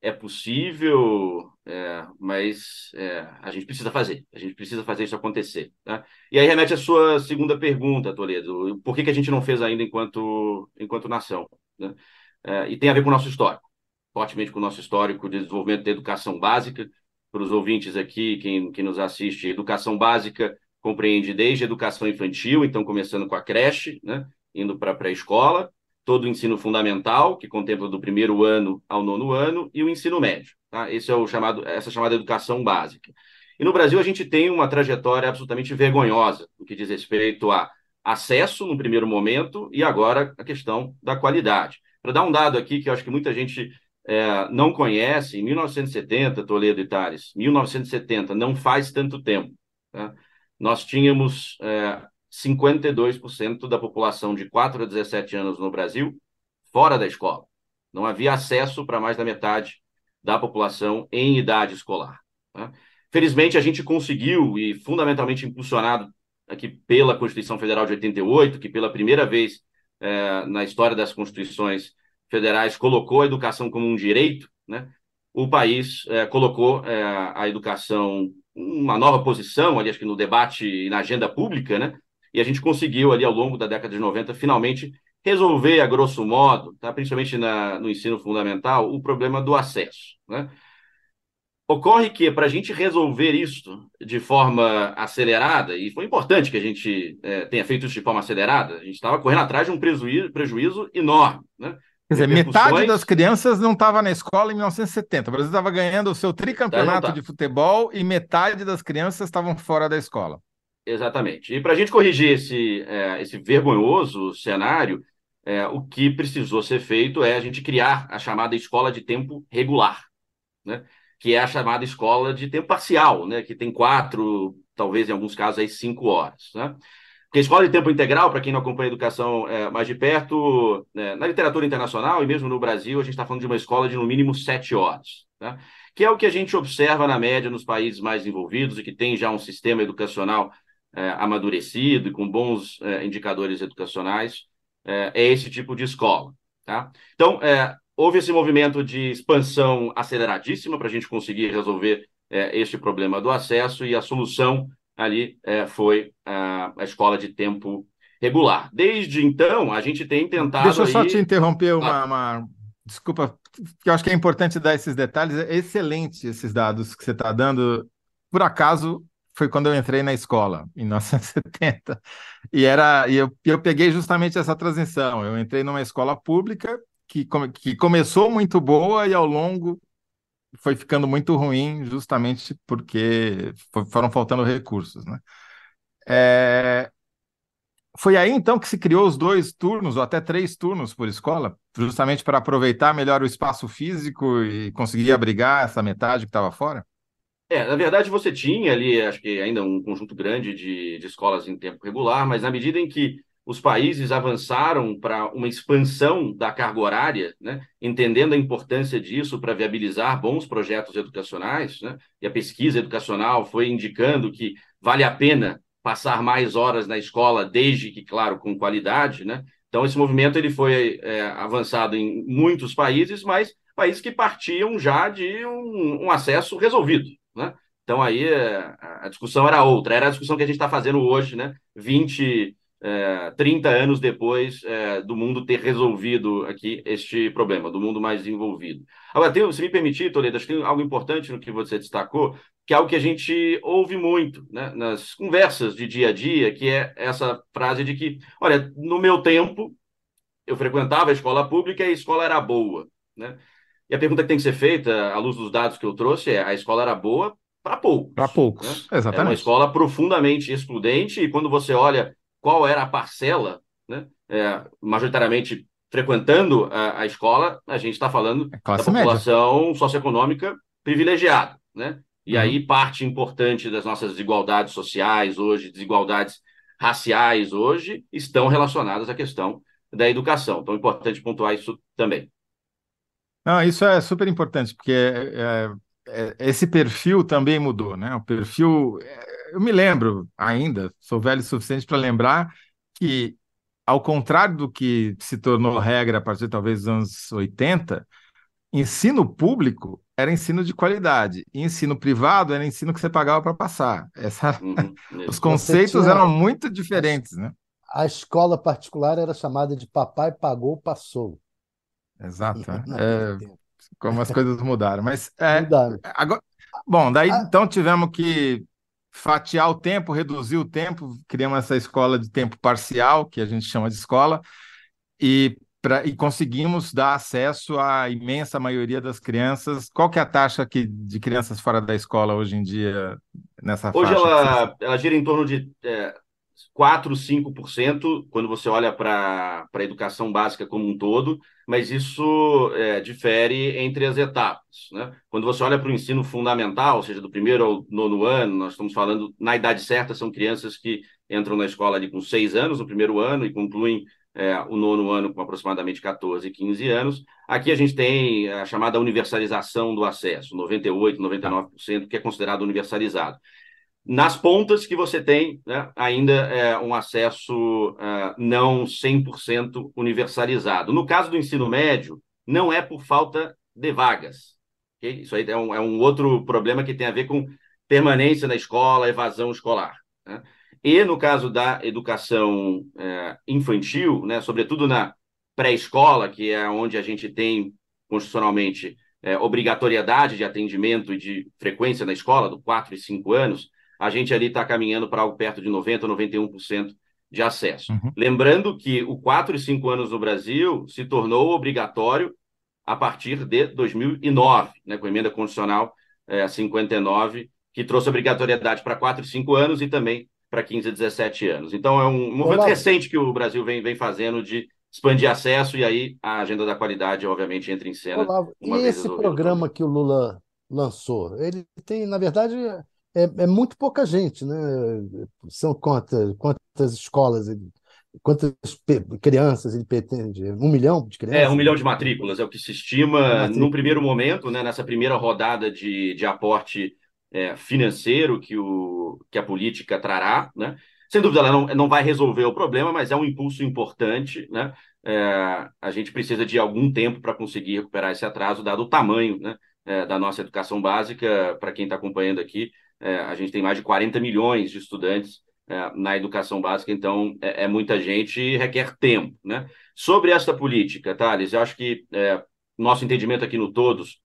Speaker 3: é possível, é, mas é, a gente precisa fazer, a gente precisa fazer isso acontecer. Tá? E aí remete à sua segunda pergunta, Toledo, por que, que a gente não fez ainda enquanto, enquanto nação? Né? É, e tem a ver com o nosso histórico, fortemente com o nosso histórico de desenvolvimento da educação básica, para os ouvintes aqui, quem, quem nos assiste, educação básica compreende desde educação infantil, então começando com a creche, né, indo para a pré-escola, todo o ensino fundamental, que contempla do primeiro ano ao nono ano, e o ensino médio. Tá? Esse é o chamado, essa chamada educação básica. E no Brasil a gente tem uma trajetória absolutamente vergonhosa no que diz respeito a acesso no primeiro momento e agora a questão da qualidade. Para dar um dado aqui que eu acho que muita gente é, não conhece, em 1970, Toledo e Tales, 1970, não faz tanto tempo, tá? Nós tínhamos é, 52% da população de 4 a 17 anos no Brasil fora da escola. Não havia acesso para mais da metade da população em idade escolar. Tá? Felizmente, a gente conseguiu, e fundamentalmente impulsionado aqui pela Constituição Federal de 88, que pela primeira vez é, na história das constituições federais colocou a educação como um direito, né? o país é, colocou é, a educação uma nova posição ali, acho que no debate e na agenda pública, né? E a gente conseguiu ali ao longo da década de 90 finalmente resolver a grosso modo, tá? principalmente na, no ensino fundamental, o problema do acesso, né? Ocorre que, para a gente resolver isso de forma acelerada, e foi importante que a gente é, tenha feito isso de forma acelerada, a gente estava correndo atrás de um prejuízo, prejuízo enorme. Né?
Speaker 1: Quer dizer, metade das crianças não estava na escola em 1970. O Brasil estava ganhando o seu tricampeonato de futebol e metade das crianças estavam fora da escola.
Speaker 3: Exatamente. E para a gente corrigir esse, é, esse vergonhoso cenário, é, o que precisou ser feito é a gente criar a chamada escola de tempo regular. Né? que é a chamada escola de tempo parcial, né, que tem quatro, talvez em alguns casos, aí cinco horas. Né? Porque a escola de tempo integral, para quem não acompanha a educação é, mais de perto, né, na literatura internacional e mesmo no Brasil, a gente está falando de uma escola de no mínimo sete horas, né? que é o que a gente observa na média nos países mais envolvidos e que tem já um sistema educacional é, amadurecido e com bons é, indicadores educacionais, é, é, esse tipo de escola. Tá? Então, é, houve esse movimento de expansão aceleradíssima para a gente conseguir resolver é, este problema do acesso e a solução ali é, foi a, a, escola de tempo regular. Desde então, a gente tem tentado.
Speaker 1: Deixa eu
Speaker 3: aí...
Speaker 1: só te interromper uma, uma... Desculpa, que eu acho que é importante dar esses detalhes. É excelente esses dados que você está dando. Por acaso, foi quando eu entrei na escola, em 1970. E era, e eu, eu peguei justamente essa transição. Eu entrei numa escola pública que, que começou muito boa e ao longo foi ficando muito ruim, justamente porque foram faltando recursos, né? É... Foi aí então que se criou os dois turnos, ou até três turnos por escola, justamente para aproveitar melhor o espaço físico e conseguir abrigar essa metade que estava fora?
Speaker 3: É, na verdade você tinha ali, acho que ainda um conjunto grande de, de escolas em tempo regular, mas na medida em que os países avançaram para uma expansão da carga horária, né? entendendo a importância disso para viabilizar bons projetos educacionais, né? e a pesquisa educacional foi indicando que vale a pena passar mais horas na escola, desde que, claro, com qualidade. Né? Então, esse movimento ele foi é, avançado em muitos países, mas países que partiam já de um, um acesso resolvido. Né? Então, aí é, a discussão era outra, era a discussão que a gente está fazendo hoje, né? 20 é, 30 anos depois é, do mundo ter resolvido aqui este problema, do mundo mais desenvolvido. Agora, tem, se me permitir, Toledo, acho que tem algo importante no que você destacou, que é algo que a gente ouve muito né, nas conversas de dia a dia, que é essa frase de que, olha, no meu tempo, eu frequentava a escola pública e a escola era boa. Né? E a pergunta que tem que ser feita, à luz dos dados que eu trouxe, é: a escola era boa para poucos.
Speaker 1: Para poucos,
Speaker 3: né?
Speaker 1: exatamente. É
Speaker 3: uma escola profundamente excludente, e quando você olha qual era a parcela, né, é, majoritariamente frequentando a, a, escola, a gente está falando é da população média. socioeconômica privilegiada. Né? E uhum. aí parte importante das nossas desigualdades sociais hoje, desigualdades raciais hoje, estão relacionadas à questão da educação. Então é importante pontuar isso também.
Speaker 1: Não, isso é super importante, porque é, é, esse perfil também mudou, né? O perfil é, eu me lembro ainda, sou velho o suficiente para lembrar que, ao contrário do que se tornou regra a partir talvez dos anos 80, ensino público era ensino de qualidade, e ensino privado era ensino que você pagava para passar. Essa... Uhum. Os conceitos tinha... eram muito diferentes, né?
Speaker 2: A escola particular era chamada de papai pagou, passou.
Speaker 1: Exato. é, como as coisas mudaram. Mas é, mudaram. Agora, bom, daí ah. então tivemos que fatiar o tempo, reduzir o tempo, criamos essa escola de tempo parcial, que a gente chama de escola, e, pra, e conseguimos dar acesso à imensa maioria das crianças. Qual que é a taxa que, de crianças fora da escola hoje em dia nessa
Speaker 3: hoje
Speaker 1: faixa?
Speaker 3: Hoje ela, ela gira em torno de é, 4, 5%, quando você olha para a educação básica como um todo, mas isso é, difere entre as etapas. Né? Quando você olha para o ensino fundamental, ou seja, do primeiro ao nono ano, nós estamos falando, na idade certa, são crianças que entram na escola ali com seis anos, no primeiro ano, e concluem é, o nono ano com aproximadamente 14, 15 anos. Aqui a gente tem a chamada universalização do acesso, 98, 99%, que é considerado universalizado nas pontas que você tem né, ainda é, um acesso uh, não 100% universalizado. No caso do ensino médio, não é por falta de vagas. Okay? Isso aí é um, é um, outro problema que tem a ver com permanência na escola, evasão escolar. Né? E no caso da educação uh, infantil, né, sobretudo na pré-escola, que é onde a gente tem constitucionalmente é, obrigatoriedade de atendimento e de frequência na escola, do 4 e 5 anos, a gente ali está caminhando para algo perto de 90%, 91% de acesso. Uhum. Lembrando que o 4 e 5 anos no Brasil se tornou obrigatório a partir de 2009, né, com a emenda constitucional é, 59, que trouxe obrigatoriedade para 4 e 5 anos e também para 15 e 17 anos. Então, é um movimento Olá. recente que o Brasil vem, vem fazendo de expandir acesso e aí a agenda da qualidade, obviamente, entra em cena.
Speaker 2: Olavo, e esse programa que o Lula lançou, ele tem, na verdade, é, é muito pouca gente, né? São quantas, quantas escolas, quantas crianças ele pretende? Um milhão de crianças?
Speaker 3: É, um milhão de matrículas, é o que se estima no primeiro momento, né, nessa primeira rodada de, de aporte é, financeiro que, o, que a política trará, né? Sem dúvida, ela não, não vai resolver o problema, mas é um impulso importante, né? É, a gente precisa de algum tempo para conseguir recuperar esse atraso, dado o tamanho né, é, da nossa educação básica, para quem está acompanhando aqui, é, a gente tem mais de 40 milhões de estudantes é, na educação básica, então é, é, muita gente e requer tempo. Né? Sobre essa política, Thales, eu acho que é, nosso entendimento aqui no Todos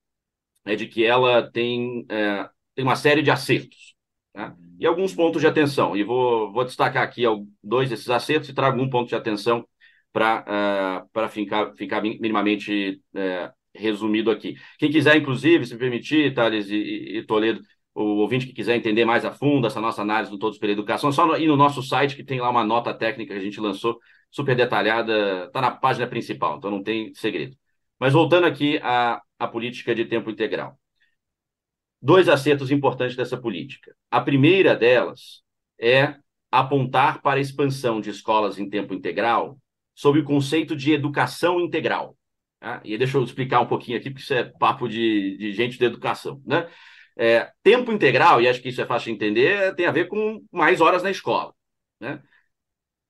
Speaker 3: é de que ela tem, é, tem uma série de acertos tá? e alguns pontos de atenção. E vou, vou destacar aqui dois desses acertos e trago um ponto de atenção para uh, ficar, ficar minimamente uh, resumido aqui. Quem quiser, inclusive, se permitir, Thales e, e Toledo, o ouvinte que quiser entender mais a fundo essa nossa análise do Todos pela Educação, é só ir no nosso site que tem lá uma nota técnica que a gente lançou, super detalhada, está na página principal, então não tem segredo. Mas voltando aqui à, à política de tempo integral. Dois acertos importantes dessa política. A primeira delas é apontar para a expansão de escolas em tempo integral sob o conceito de educação integral. Tá? E deixa eu explicar um pouquinho aqui, porque isso é papo de, de gente de educação. Né? É, tempo integral, e acho que isso é fácil de entender, tem a ver com mais horas na escola. Né?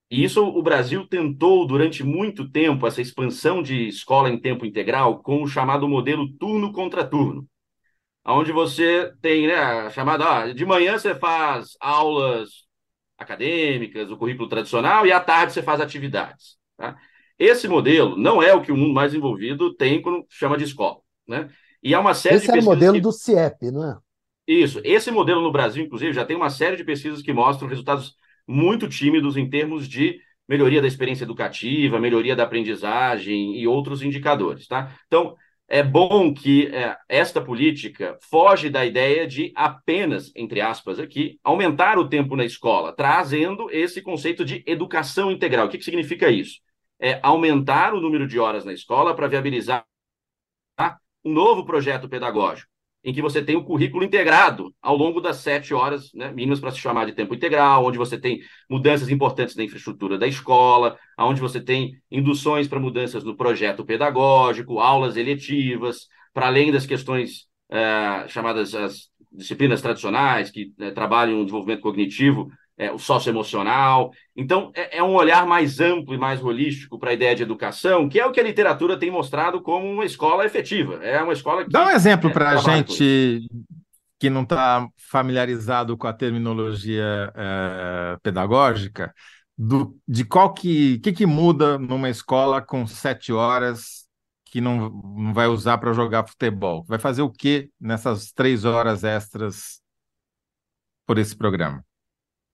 Speaker 3: E isso o Brasil tentou durante muito tempo, essa expansão de escola em tempo integral, com o chamado modelo turno contra turno. Onde você tem né, a chamada, de manhã você faz aulas acadêmicas, o currículo tradicional, e à tarde você faz atividades. Tá? Esse modelo não é o que o mundo mais envolvido tem quando chama de escola. Né?
Speaker 2: E há uma série Esse de é o modelo que... do CIEP, não é?
Speaker 3: Isso. Esse modelo no Brasil, inclusive, já tem uma série de pesquisas que mostram resultados muito tímidos em termos de melhoria da experiência educativa, melhoria da aprendizagem e outros indicadores, tá? Então, é bom que é, esta política foge da ideia de apenas, entre aspas aqui, aumentar o tempo na escola, trazendo esse conceito de educação integral. O que, que significa isso? É aumentar o número de horas na escola para viabilizar um novo projeto pedagógico, em que você tem o currículo integrado ao longo das sete horas né, mínimas para se chamar de tempo integral, onde você tem mudanças importantes na infraestrutura da escola, onde você tem induções para mudanças no projeto pedagógico, aulas eletivas, para além das questões é, chamadas as disciplinas tradicionais, que né, trabalham o desenvolvimento cognitivo, é, o socioemocional. Então, é, é, um olhar mais amplo e mais holístico para a ideia de educação, que é o que a literatura tem mostrado como uma escola efetiva. É uma escola que.
Speaker 1: Dá um exemplo é, para a gente que não está familiarizado com a terminologia é, pedagógica, do, de qual que, que, que muda numa escola com sete horas que não, não vai usar para jogar futebol? Vai fazer o que nessas três horas extras por esse programa?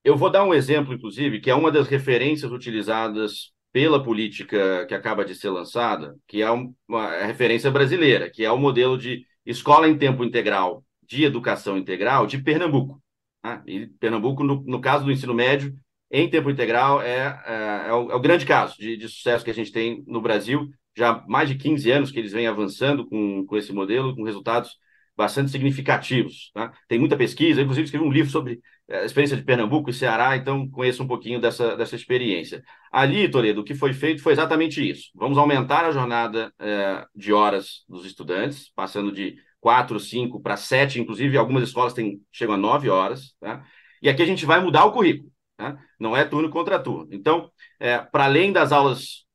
Speaker 3: Eu vou dar um exemplo, inclusive, que é uma das referências utilizadas pela política que acaba de ser lançada, que é uma referência brasileira, que é o modelo de escola em tempo integral de educação integral de Pernambuco. Né? E Pernambuco, no, no caso do ensino médio, em tempo integral é, é, é, o, é o, grande caso de, de, sucesso que a gente tem no Brasil. Já há mais de 15 anos que eles vêm avançando com, com esse modelo, com resultados bastante significativos. Tá? Tem muita pesquisa, inclusive escrevi um livro sobre a experiência de Pernambuco e Ceará, então conheço um pouquinho dessa, dessa experiência. Ali, Toledo, o que foi feito foi exatamente isso. Vamos aumentar a jornada é, de horas dos estudantes, passando de quatro, cinco para sete, inclusive algumas escolas têm, chegam a nove horas. Tá? E aqui a gente vai mudar o currículo. Né? Não é turno contra turno. Então, é, para além das aulas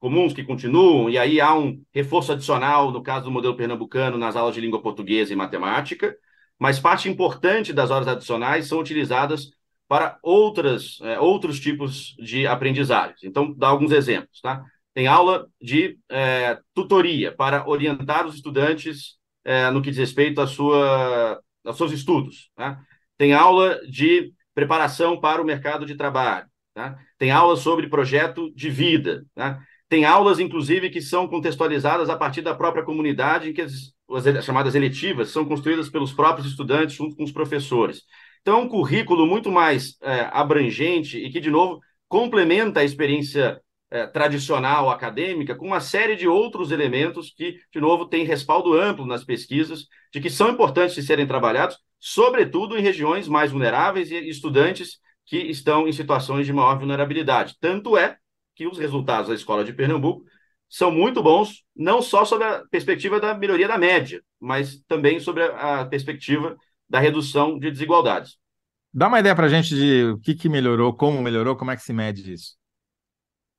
Speaker 3: comuns que continuam, e aí há um reforço adicional, no caso do modelo pernambucano, nas aulas de língua portuguesa e matemática, mas parte importante das horas adicionais são utilizadas para outras, é, outros tipos de aprendizagens. Então, dá alguns exemplos. Tá? Tem aula de é, tutoria para orientar os estudantes é, no que diz respeito à sua, aos seus estudos. Tá? Tem aula de preparação para o mercado de trabalho. Tá? Tem aulas sobre projeto de vida. Tá? Tem aulas, inclusive, que são contextualizadas a partir da própria comunidade, em que as chamadas eletivas são construídas pelos próprios estudantes junto com os professores. Então, é um currículo muito mais é, abrangente e que, de novo, complementa a experiência é, tradicional acadêmica com uma série de outros elementos que, de novo, têm respaldo amplo nas pesquisas de que são importantes de serem trabalhados, sobretudo em regiões mais vulneráveis e estudantes que estão em situações de maior vulnerabilidade. Tanto é que os resultados da Escola de Pernambuco são muito bons, não só sobre a perspectiva da melhoria da média, mas também sobre a perspectiva da redução de desigualdades.
Speaker 1: Dá uma ideia para a gente de o que, que melhorou, como melhorou, como é que se mede isso?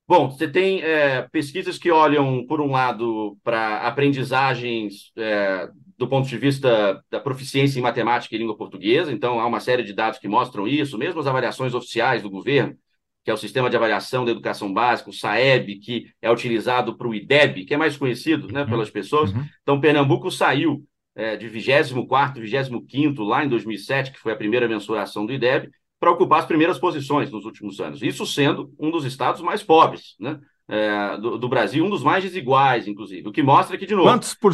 Speaker 3: Bom, você tem é, pesquisas que olham, por um lado, para aprendizagens é, do ponto de vista da proficiência em matemática e língua portuguesa, então há uma série de dados que mostram isso, mesmo as avaliações oficiais do governo, que é o Sistema de Avaliação da Educação Básica, o SAEB, que é utilizado para o IDEB, que é mais conhecido né, pelas pessoas. Uhum. Então, Pernambuco saiu é, de 24º, 25º, lá em 2007, que foi a primeira mensuração do IDEB, para ocupar as primeiras posições nos últimos anos. Isso sendo um dos estados mais pobres né, é, do, do, Brasil, um dos mais desiguais, inclusive. O que mostra que, de novo...
Speaker 1: Quantos por,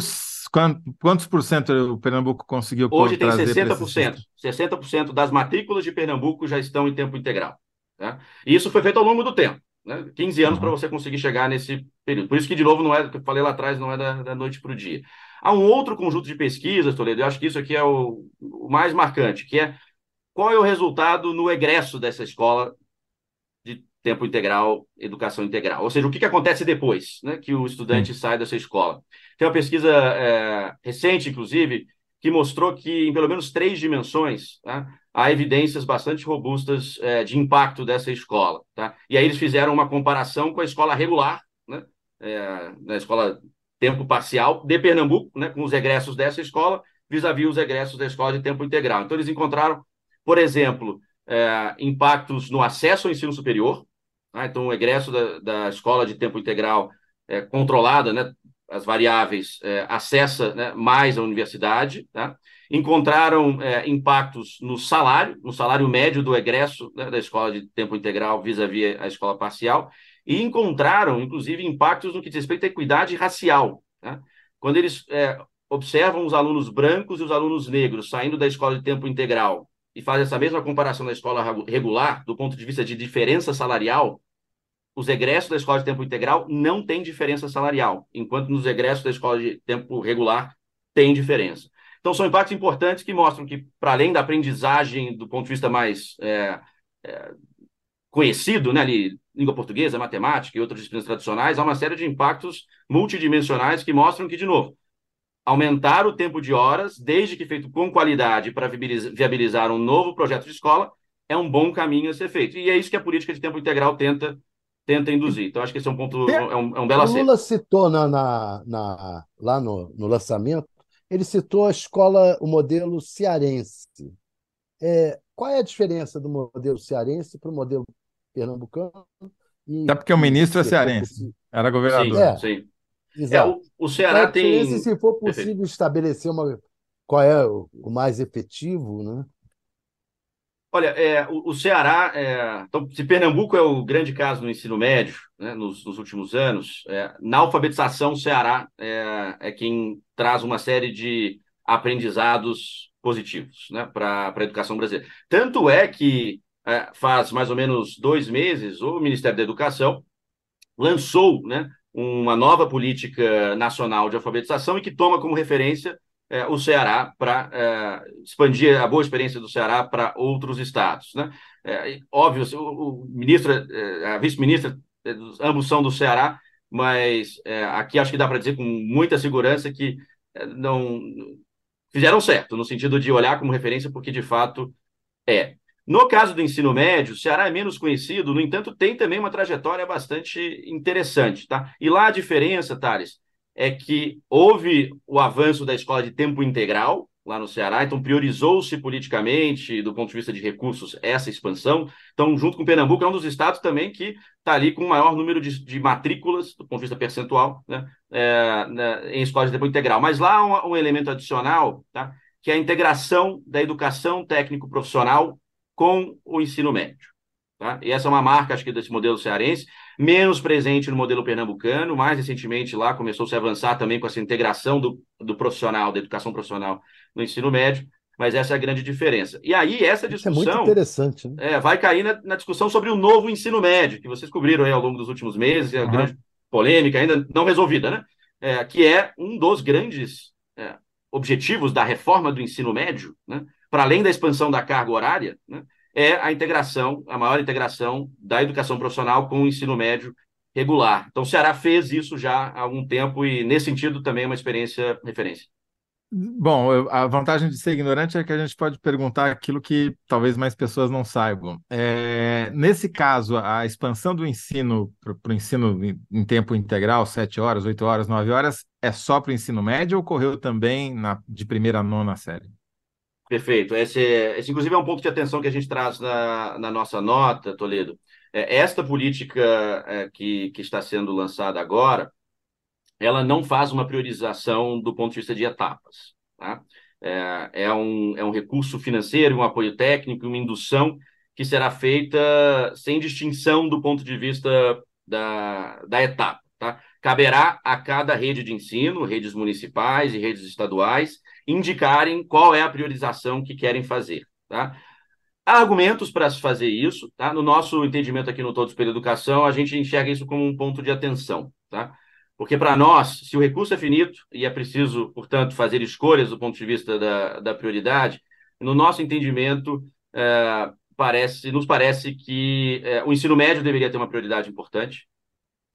Speaker 1: quantos por cento o Pernambuco conseguiu
Speaker 3: Hoje tem 60%. 60% das matrículas de Pernambuco já estão em tempo integral. Né? E isso foi feito ao longo do tempo. Né? 15 anos uhum. para você conseguir chegar nesse período. Por isso que, de novo, não é, que eu falei lá atrás, não é da, da noite para o dia. Há um outro conjunto de pesquisas, Toledo, eu acho que isso aqui é o, o mais marcante, que é qual é o resultado no egresso dessa escola de tempo integral, educação integral? Ou seja, o que, que acontece depois né, que o estudante sai dessa escola? Tem uma pesquisa é, recente, inclusive, que mostrou que em pelo menos três dimensões tá, há evidências bastante robustas é, de impacto dessa escola. Tá? E aí eles fizeram uma comparação com a escola regular, né, é, na escola tempo parcial de Pernambuco, né, com os egressos dessa escola, vis-à-vis -vis os egressos da escola de tempo integral. Então eles encontraram, por exemplo, é, impactos no acesso ao ensino superior, tá? então o egresso da, da escola de tempo integral é, controlada, né, as variáveis, é, acessa né, mais a universidade, tá? encontraram é, impactos no salário, no salário médio do egresso né, da escola de tempo integral vis-à-vis -vis a escola parcial, e encontraram, inclusive, impactos no que diz respeito à equidade racial. Tá? Quando eles é, observam os alunos brancos e os alunos negros saindo da escola de tempo integral e fazem essa mesma comparação da escola regular, do ponto de vista de diferença salarial, os egressos da escola de tempo integral não têm diferença salarial, enquanto nos egressos da escola de tempo regular tem diferença. Então, são impactos importantes que mostram que, para além da aprendizagem do ponto de vista mais é, é, conhecido, né, ali, língua portuguesa, matemática e outras disciplinas tradicionais, há uma série de impactos multidimensionais que mostram que, de novo, aumentar o tempo de horas, desde que feito com qualidade para viabilizar um novo projeto de escola, é um bom caminho a ser feito. E é isso que a política de tempo integral tenta tenta induzir. Então, acho que esse é um ponto, é um, é um belo acerto.
Speaker 2: O Lula citou na, na, na, lá no, no lançamento, ele citou a escola, o modelo cearense. É, qual é a diferença do modelo cearense para o modelo pernambucano?
Speaker 1: E, Até porque o ministro é cearense, era governador.
Speaker 3: Sim, é, sim. É, o, o Ceará tem.
Speaker 2: Se for possível Perfeito. estabelecer uma, qual é o, o mais efetivo, né?
Speaker 3: Olha, é, o, o, Ceará, é, então, se Pernambuco é o grande caso no ensino médio, né, nos, nos, últimos anos, é, na alfabetização, o Ceará é, é, quem traz uma série de aprendizados positivos né, para a educação brasileira. Tanto é que é, faz mais ou menos dois meses, o Ministério da Educação lançou né, uma nova política nacional de alfabetização e que toma como referência é, o Ceará para é, expandir a boa experiência do Ceará para outros estados. Né? É, óbvio, o, o ministro, é, a vice-ministra, é, ambos são do Ceará, mas é, aqui acho que dá para dizer com muita segurança que não fizeram certo, no sentido de olhar como referência, porque de fato é. No caso do ensino médio, o Ceará é menos conhecido, no entanto, tem também uma trajetória bastante interessante, tá? E lá a diferença, Thales, é que houve o avanço da escola de tempo integral lá no Ceará, então priorizou-se politicamente, do ponto de vista de recursos, essa expansão. Então, junto com Pernambuco, é um dos estados também que está ali com o maior número de, de, matrículas, do ponto de vista percentual, né, é, né, em escolas de tempo integral. Mas lá há um, um elemento adicional, tá, que é a integração da educação técnico-profissional com o ensino médio. Tá? E essa é uma marca, acho que, desse modelo cearense, menos presente no modelo pernambucano. Mais recentemente, lá começou -se a avançar também com essa integração do, do profissional, da educação profissional no ensino médio. Mas essa é a grande diferença. E aí, essa discussão.
Speaker 2: Isso é muito interessante. Né?
Speaker 3: É, vai cair na, na, discussão sobre o novo ensino médio, que vocês cobriram aí ao longo dos últimos meses, é a uhum. grande polêmica, ainda não resolvida, né? É, que é um dos grandes é, objetivos da reforma do ensino médio, né? para além da expansão da carga horária, né? É a integração, a maior integração da educação profissional com o ensino médio regular. Então, o Ceará fez isso já há algum tempo e, nesse sentido, também é uma experiência referência.
Speaker 1: Bom, a vantagem de ser ignorante é que a gente pode perguntar aquilo que talvez mais pessoas não saibam. É, nesse caso, a expansão do ensino para o ensino em tempo integral, sete horas, oito horas, nove horas, é só para o ensino médio ou ocorreu também na, de primeira a nona série?
Speaker 3: Perfeito. Esse, esse, inclusive, é um ponto de atenção que a gente traz na, na nossa nota, Toledo. É, esta política é, que, que está sendo lançada agora, ela não faz uma priorização do ponto de vista de etapas. Tá? É, é, um, é um recurso financeiro, um apoio técnico, uma indução que será feita sem distinção do ponto de vista da, da etapa. Tá? Caberá a cada rede de ensino, redes municipais e redes estaduais, indicarem qual é a priorização que querem fazer. Tá? Há argumentos para se fazer isso. Tá? No nosso entendimento aqui no Todos pela Educação, a gente enxerga isso como um ponto de atenção. Tá? Porque, para nós, se o recurso é finito e é preciso, portanto, fazer escolhas do ponto de vista da, da prioridade, no nosso entendimento, é, parece, nos parece que é, o ensino médio deveria ter uma prioridade importante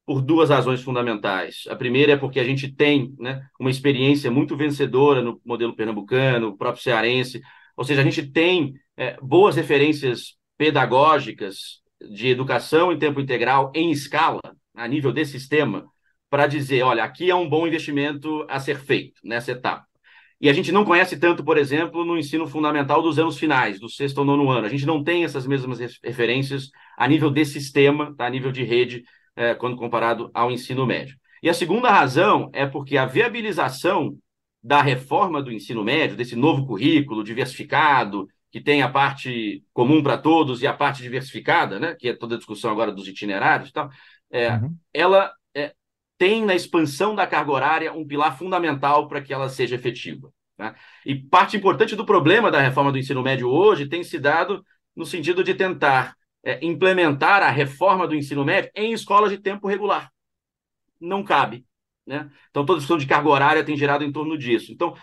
Speaker 3: por duas razões fundamentais. A primeira é porque a gente tem né, uma experiência muito vencedora no modelo pernambucano, próprio cearense, ou seja, a gente tem é, boas referências pedagógicas de educação em tempo integral em escala, a nível de sistema, para dizer, olha, aqui é um bom investimento a ser feito nessa etapa. E a gente não conhece tanto, por exemplo, no ensino fundamental dos anos finais, do sexto ou nono ano. A gente não tem essas mesmas referências a nível de sistema, tá? a nível de rede, é, quando comparado ao ensino médio. E a segunda razão é porque a viabilização da reforma do ensino médio, desse novo currículo diversificado, que tem a parte comum para todos e a parte diversificada, né, que é toda a discussão agora dos itinerários e tal, é, uhum. ela é, tem na expansão da carga horária um pilar fundamental para que ela seja efetiva. Né? E parte importante do problema da reforma do ensino médio hoje tem se dado no sentido de tentar é, implementar a reforma do ensino médio em escolas de tempo regular. Não cabe. Né? Então, toda discussão de carga horária tem gerado em torno disso. Então,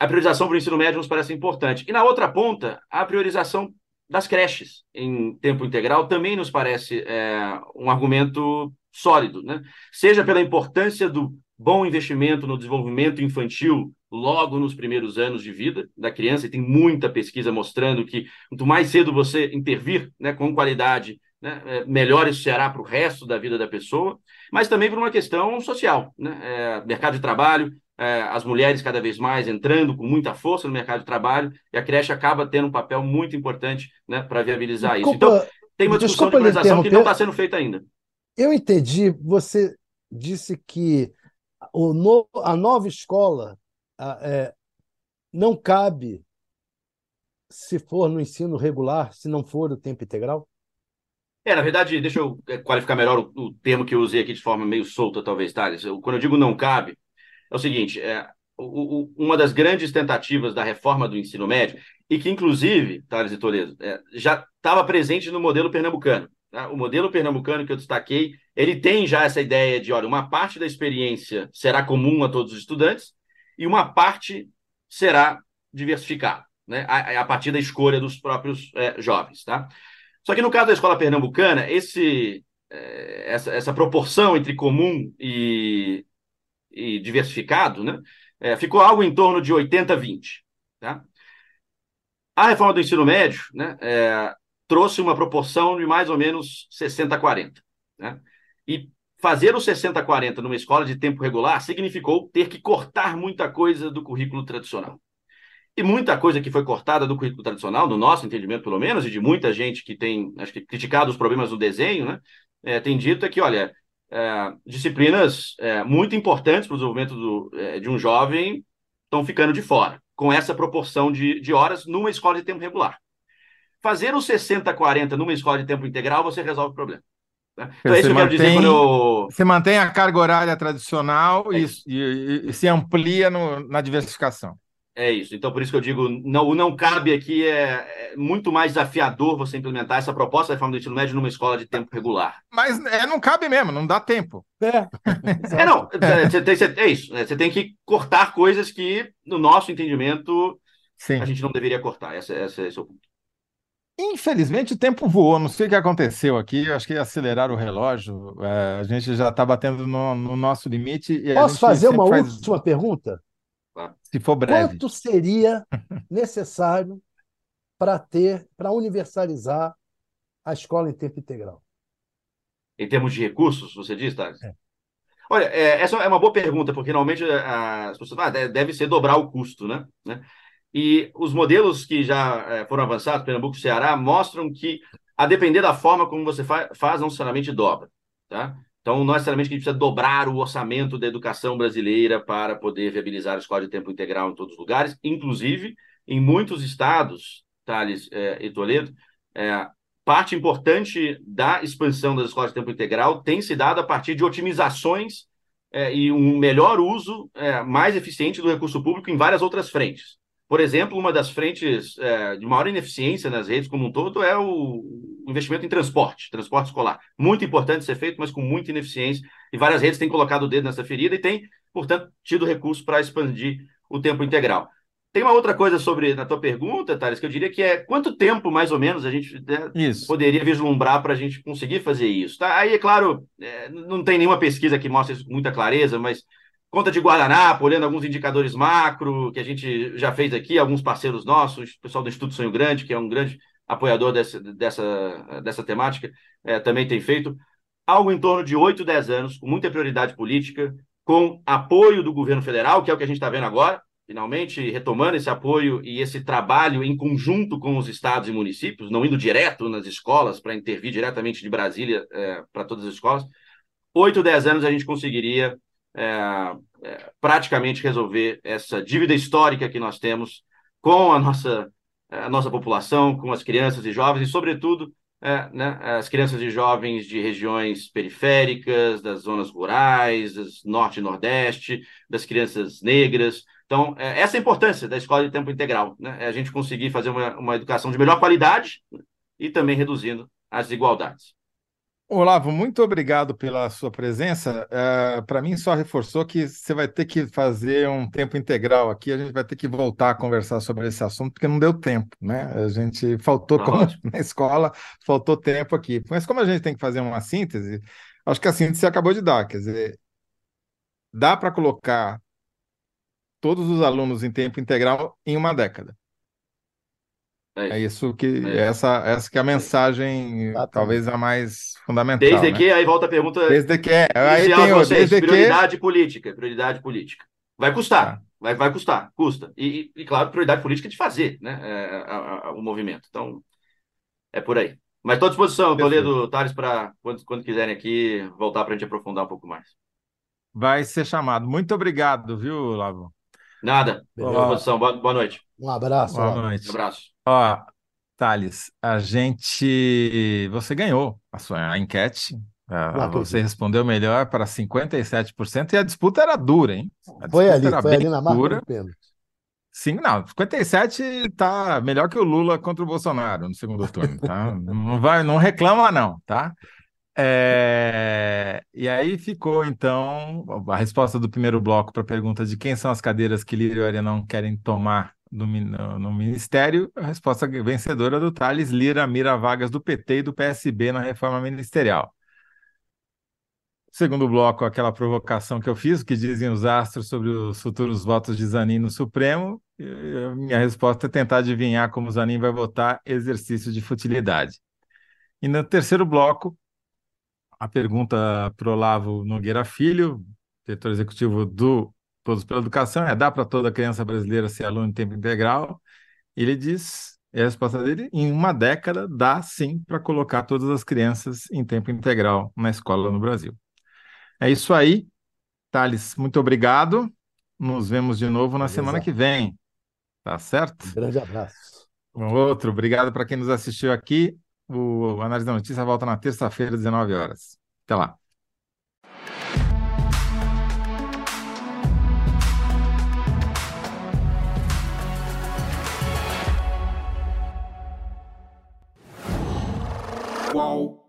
Speaker 3: a priorização para o ensino médio nos parece importante. E na outra ponta, a priorização das creches em tempo integral também nos parece é, um argumento sólido, né? seja pela importância do bom investimento no desenvolvimento infantil logo nos primeiros anos de vida da criança, e tem muita pesquisa mostrando que quanto mais cedo você intervir né, com qualidade, né, é, melhor isso será para o resto da vida da pessoa, mas também por uma questão social. Né? É, mercado de trabalho, é, as mulheres cada vez mais entrando com muita força no mercado de trabalho, e a creche acaba tendo um papel muito importante né, para viabilizar desculpa, isso. Então, tem uma discussão de organização que não está sendo feita ainda.
Speaker 2: Eu entendi, você disse que o no, a nova escola é, não cabe se for no ensino regular, se não for o tempo integral?
Speaker 3: É, na verdade, deixa eu é, qualificar melhor o, o termo que eu usei aqui de forma meio solta, talvez, Thales. Eu, quando eu digo não cabe, é o seguinte: é, o, o, uma das grandes tentativas da reforma do ensino médio, e que, inclusive, Thales e Toledo, é, já estava presente no modelo pernambucano. Tá? O modelo pernambucano que eu destaquei, ele tem já essa ideia de, olha, uma parte da experiência será comum a todos os estudantes e uma parte será diversificada, né? a, a partir da escolha dos próprios é, jovens. Tá? Só que no caso da escola pernambucana, esse, é, essa, essa proporção entre comum e, e diversificado né? É, ficou algo em torno de 80-20. Tá? A reforma do ensino médio né, é, trouxe uma proporção de mais ou menos 60-40. Né? E fazer o 60-40 numa escola de tempo regular significou ter que cortar muita coisa do currículo tradicional. E muita coisa que foi cortada do currículo tradicional, no nosso entendimento pelo menos, e de muita gente que tem acho que, criticado os problemas do desenho, né, é, tem dito é que, olha, é, disciplinas é, muito importantes para o desenvolvimento do, é, de um jovem estão ficando de fora com essa proporção de, de horas numa escola de tempo regular. Fazer o 60-40 numa escola de tempo integral, você resolve o problema.
Speaker 1: Então, é isso que eu quero dizer quando eu... Você mantém a carga horária tradicional é e, e, e, se amplia no, na diversificação.
Speaker 3: É isso. Então, por isso que eu digo, não, o não cabe aqui é, é, muito mais desafiador você implementar essa proposta da reforma do ensino médio numa escola de tempo regular.
Speaker 1: Mas é, não cabe mesmo, não dá tempo.
Speaker 3: É, é não. É, você tem, é isso. Né? Você tem que cortar coisas que, no nosso entendimento, Sim. a gente não deveria cortar. Esse, esse, esse é o ponto.
Speaker 1: Infelizmente o tempo voou, não sei o que aconteceu aqui, acho que aceleraram o relógio, é, a gente já está batendo no, no, nosso limite.
Speaker 2: Posso fazer uma faz... última pergunta?
Speaker 1: Se for breve.
Speaker 2: Quanto seria necessário para ter, para universalizar a escola em tempo integral?
Speaker 3: Em termos de recursos, você diz, Thales? É. Olha, é, essa é uma boa pergunta, porque normalmente é, as pessoas ah, deve ser dobrar o custo, né? né? E os modelos que já é, foram avançados, Pernambuco e Ceará, mostram que, a depender da forma como você fa faz, não necessariamente dobra. Tá? Então, não necessariamente que a gente precisa dobrar o orçamento da educação brasileira para poder viabilizar a escola de tempo integral em todos os lugares, inclusive em muitos estados, Thales é, e Toledo, é, parte importante da expansão das escolas de tempo integral tem se dado a partir de otimizações é, e um melhor uso é, mais eficiente do recurso público em várias outras frentes. Por exemplo, uma das frentes é, de maior ineficiência nas redes como um todo é o investimento em transporte, transporte escolar. Muito importante ser feito, mas com muita ineficiência. E várias redes têm colocado o dedo nessa ferida e têm, portanto, tido recursos para expandir o tempo integral. Tem uma outra coisa sobre na tua pergunta, Thales, que eu diria que é quanto tempo, mais ou menos, a gente né, poderia vislumbrar para a gente conseguir fazer isso. Tá? Aí, é claro, é, não tem nenhuma pesquisa que mostre isso com muita clareza, mas conta de guardanapo, olhando alguns indicadores macro que a gente já fez aqui, alguns parceiros nossos, o pessoal do Instituto Sonho Grande, que é um grande apoiador dessa, dessa, dessa temática, é, também tem feito algo em torno de 8, 10 anos, com muita prioridade política, com apoio do governo federal, que é o que a gente está vendo agora, finalmente retomando esse apoio e esse trabalho em conjunto com os estados e municípios, não indo direto nas escolas para intervir diretamente de Brasília é, para todas as escolas. 8, 10 anos a gente conseguiria é, é, praticamente resolver essa dívida histórica que nós temos com a nossa, a nossa população, com as crianças e jovens, e, sobretudo, é, né, as crianças e jovens de regiões periféricas, das zonas rurais, das norte e nordeste, das crianças negras. Então, é, essa é a importância da escola de tempo integral, né? é a gente conseguir fazer uma, uma educação de melhor qualidade e também reduzindo as desigualdades.
Speaker 1: Olavo, muito obrigado pela sua presença. Uh, Para mim, só reforçou que você vai ter que fazer um tempo integral aqui. A gente vai ter que voltar a conversar sobre esse assunto, porque não deu tempo, né? A gente faltou, como na escola, faltou tempo aqui. Mas como a gente tem que fazer uma síntese, acho que a síntese acabou de dar. Quer dizer, dá para colocar todos os alunos em tempo integral em uma década. É, é isso que é. essa essa que é a mensagem talvez a mais fundamental.
Speaker 3: Desde
Speaker 1: né?
Speaker 3: que aí volta a pergunta.
Speaker 1: Desde que aí tem
Speaker 3: o desde prioridade que... política, prioridade política. Vai custar, ah. vai, vai custar, custa. E, e, e, claro, prioridade política de fazer, né, é, a, a, o movimento. Então é por aí. Mas estou à disposição, Toledo, Thales, para quando, quando quiserem aqui voltar para a gente aprofundar um pouco mais.
Speaker 1: Vai ser chamado. Muito obrigado, viu, Lavo?
Speaker 3: Nada. Boa, disposição. Boa, boa noite.
Speaker 2: Um abraço.
Speaker 1: Boa noite.
Speaker 3: Um abraço.
Speaker 1: Ó, Thales, a gente. Você ganhou a sua enquete. Ah, você respondeu melhor para 57% e a disputa era dura, hein? A
Speaker 2: foi ali, foi ali na marca dura. do pênalti.
Speaker 1: Sim, não, 57 está melhor que o Lula contra o Bolsonaro no segundo turno, tá? Não vai, não reclama não, tá? É... E aí ficou, então, a resposta do primeiro bloco para a pergunta de quem são as cadeiras que Lírio e não querem tomar no, Ministério, a resposta vencedora do Thales Lira mira vagas do PT e do PSB na reforma ministerial. Segundo bloco, aquela provocação que eu fiz, que dizem os astros sobre os futuros votos de Zanin no Supremo. minha resposta é tentar adivinhar como Zanin vai votar, exercício de futilidade. E no terceiro bloco, a pergunta para Olavo Nogueira Filho, diretor executivo do pela Educação, é: dá para toda criança brasileira ser aluno em tempo integral? Ele diz, é a resposta dele, em uma década dá sim para colocar todas as crianças em tempo integral na escola no Brasil. É isso aí. Thales, muito obrigado. Nos vemos de novo na Beleza. semana que vem. Tá certo?
Speaker 2: Um grande abraço.
Speaker 1: Um outro. Obrigado para quem nos assistiu aqui. O Análise da Notícia volta na terça-feira, 19 horas. Até lá. Qual?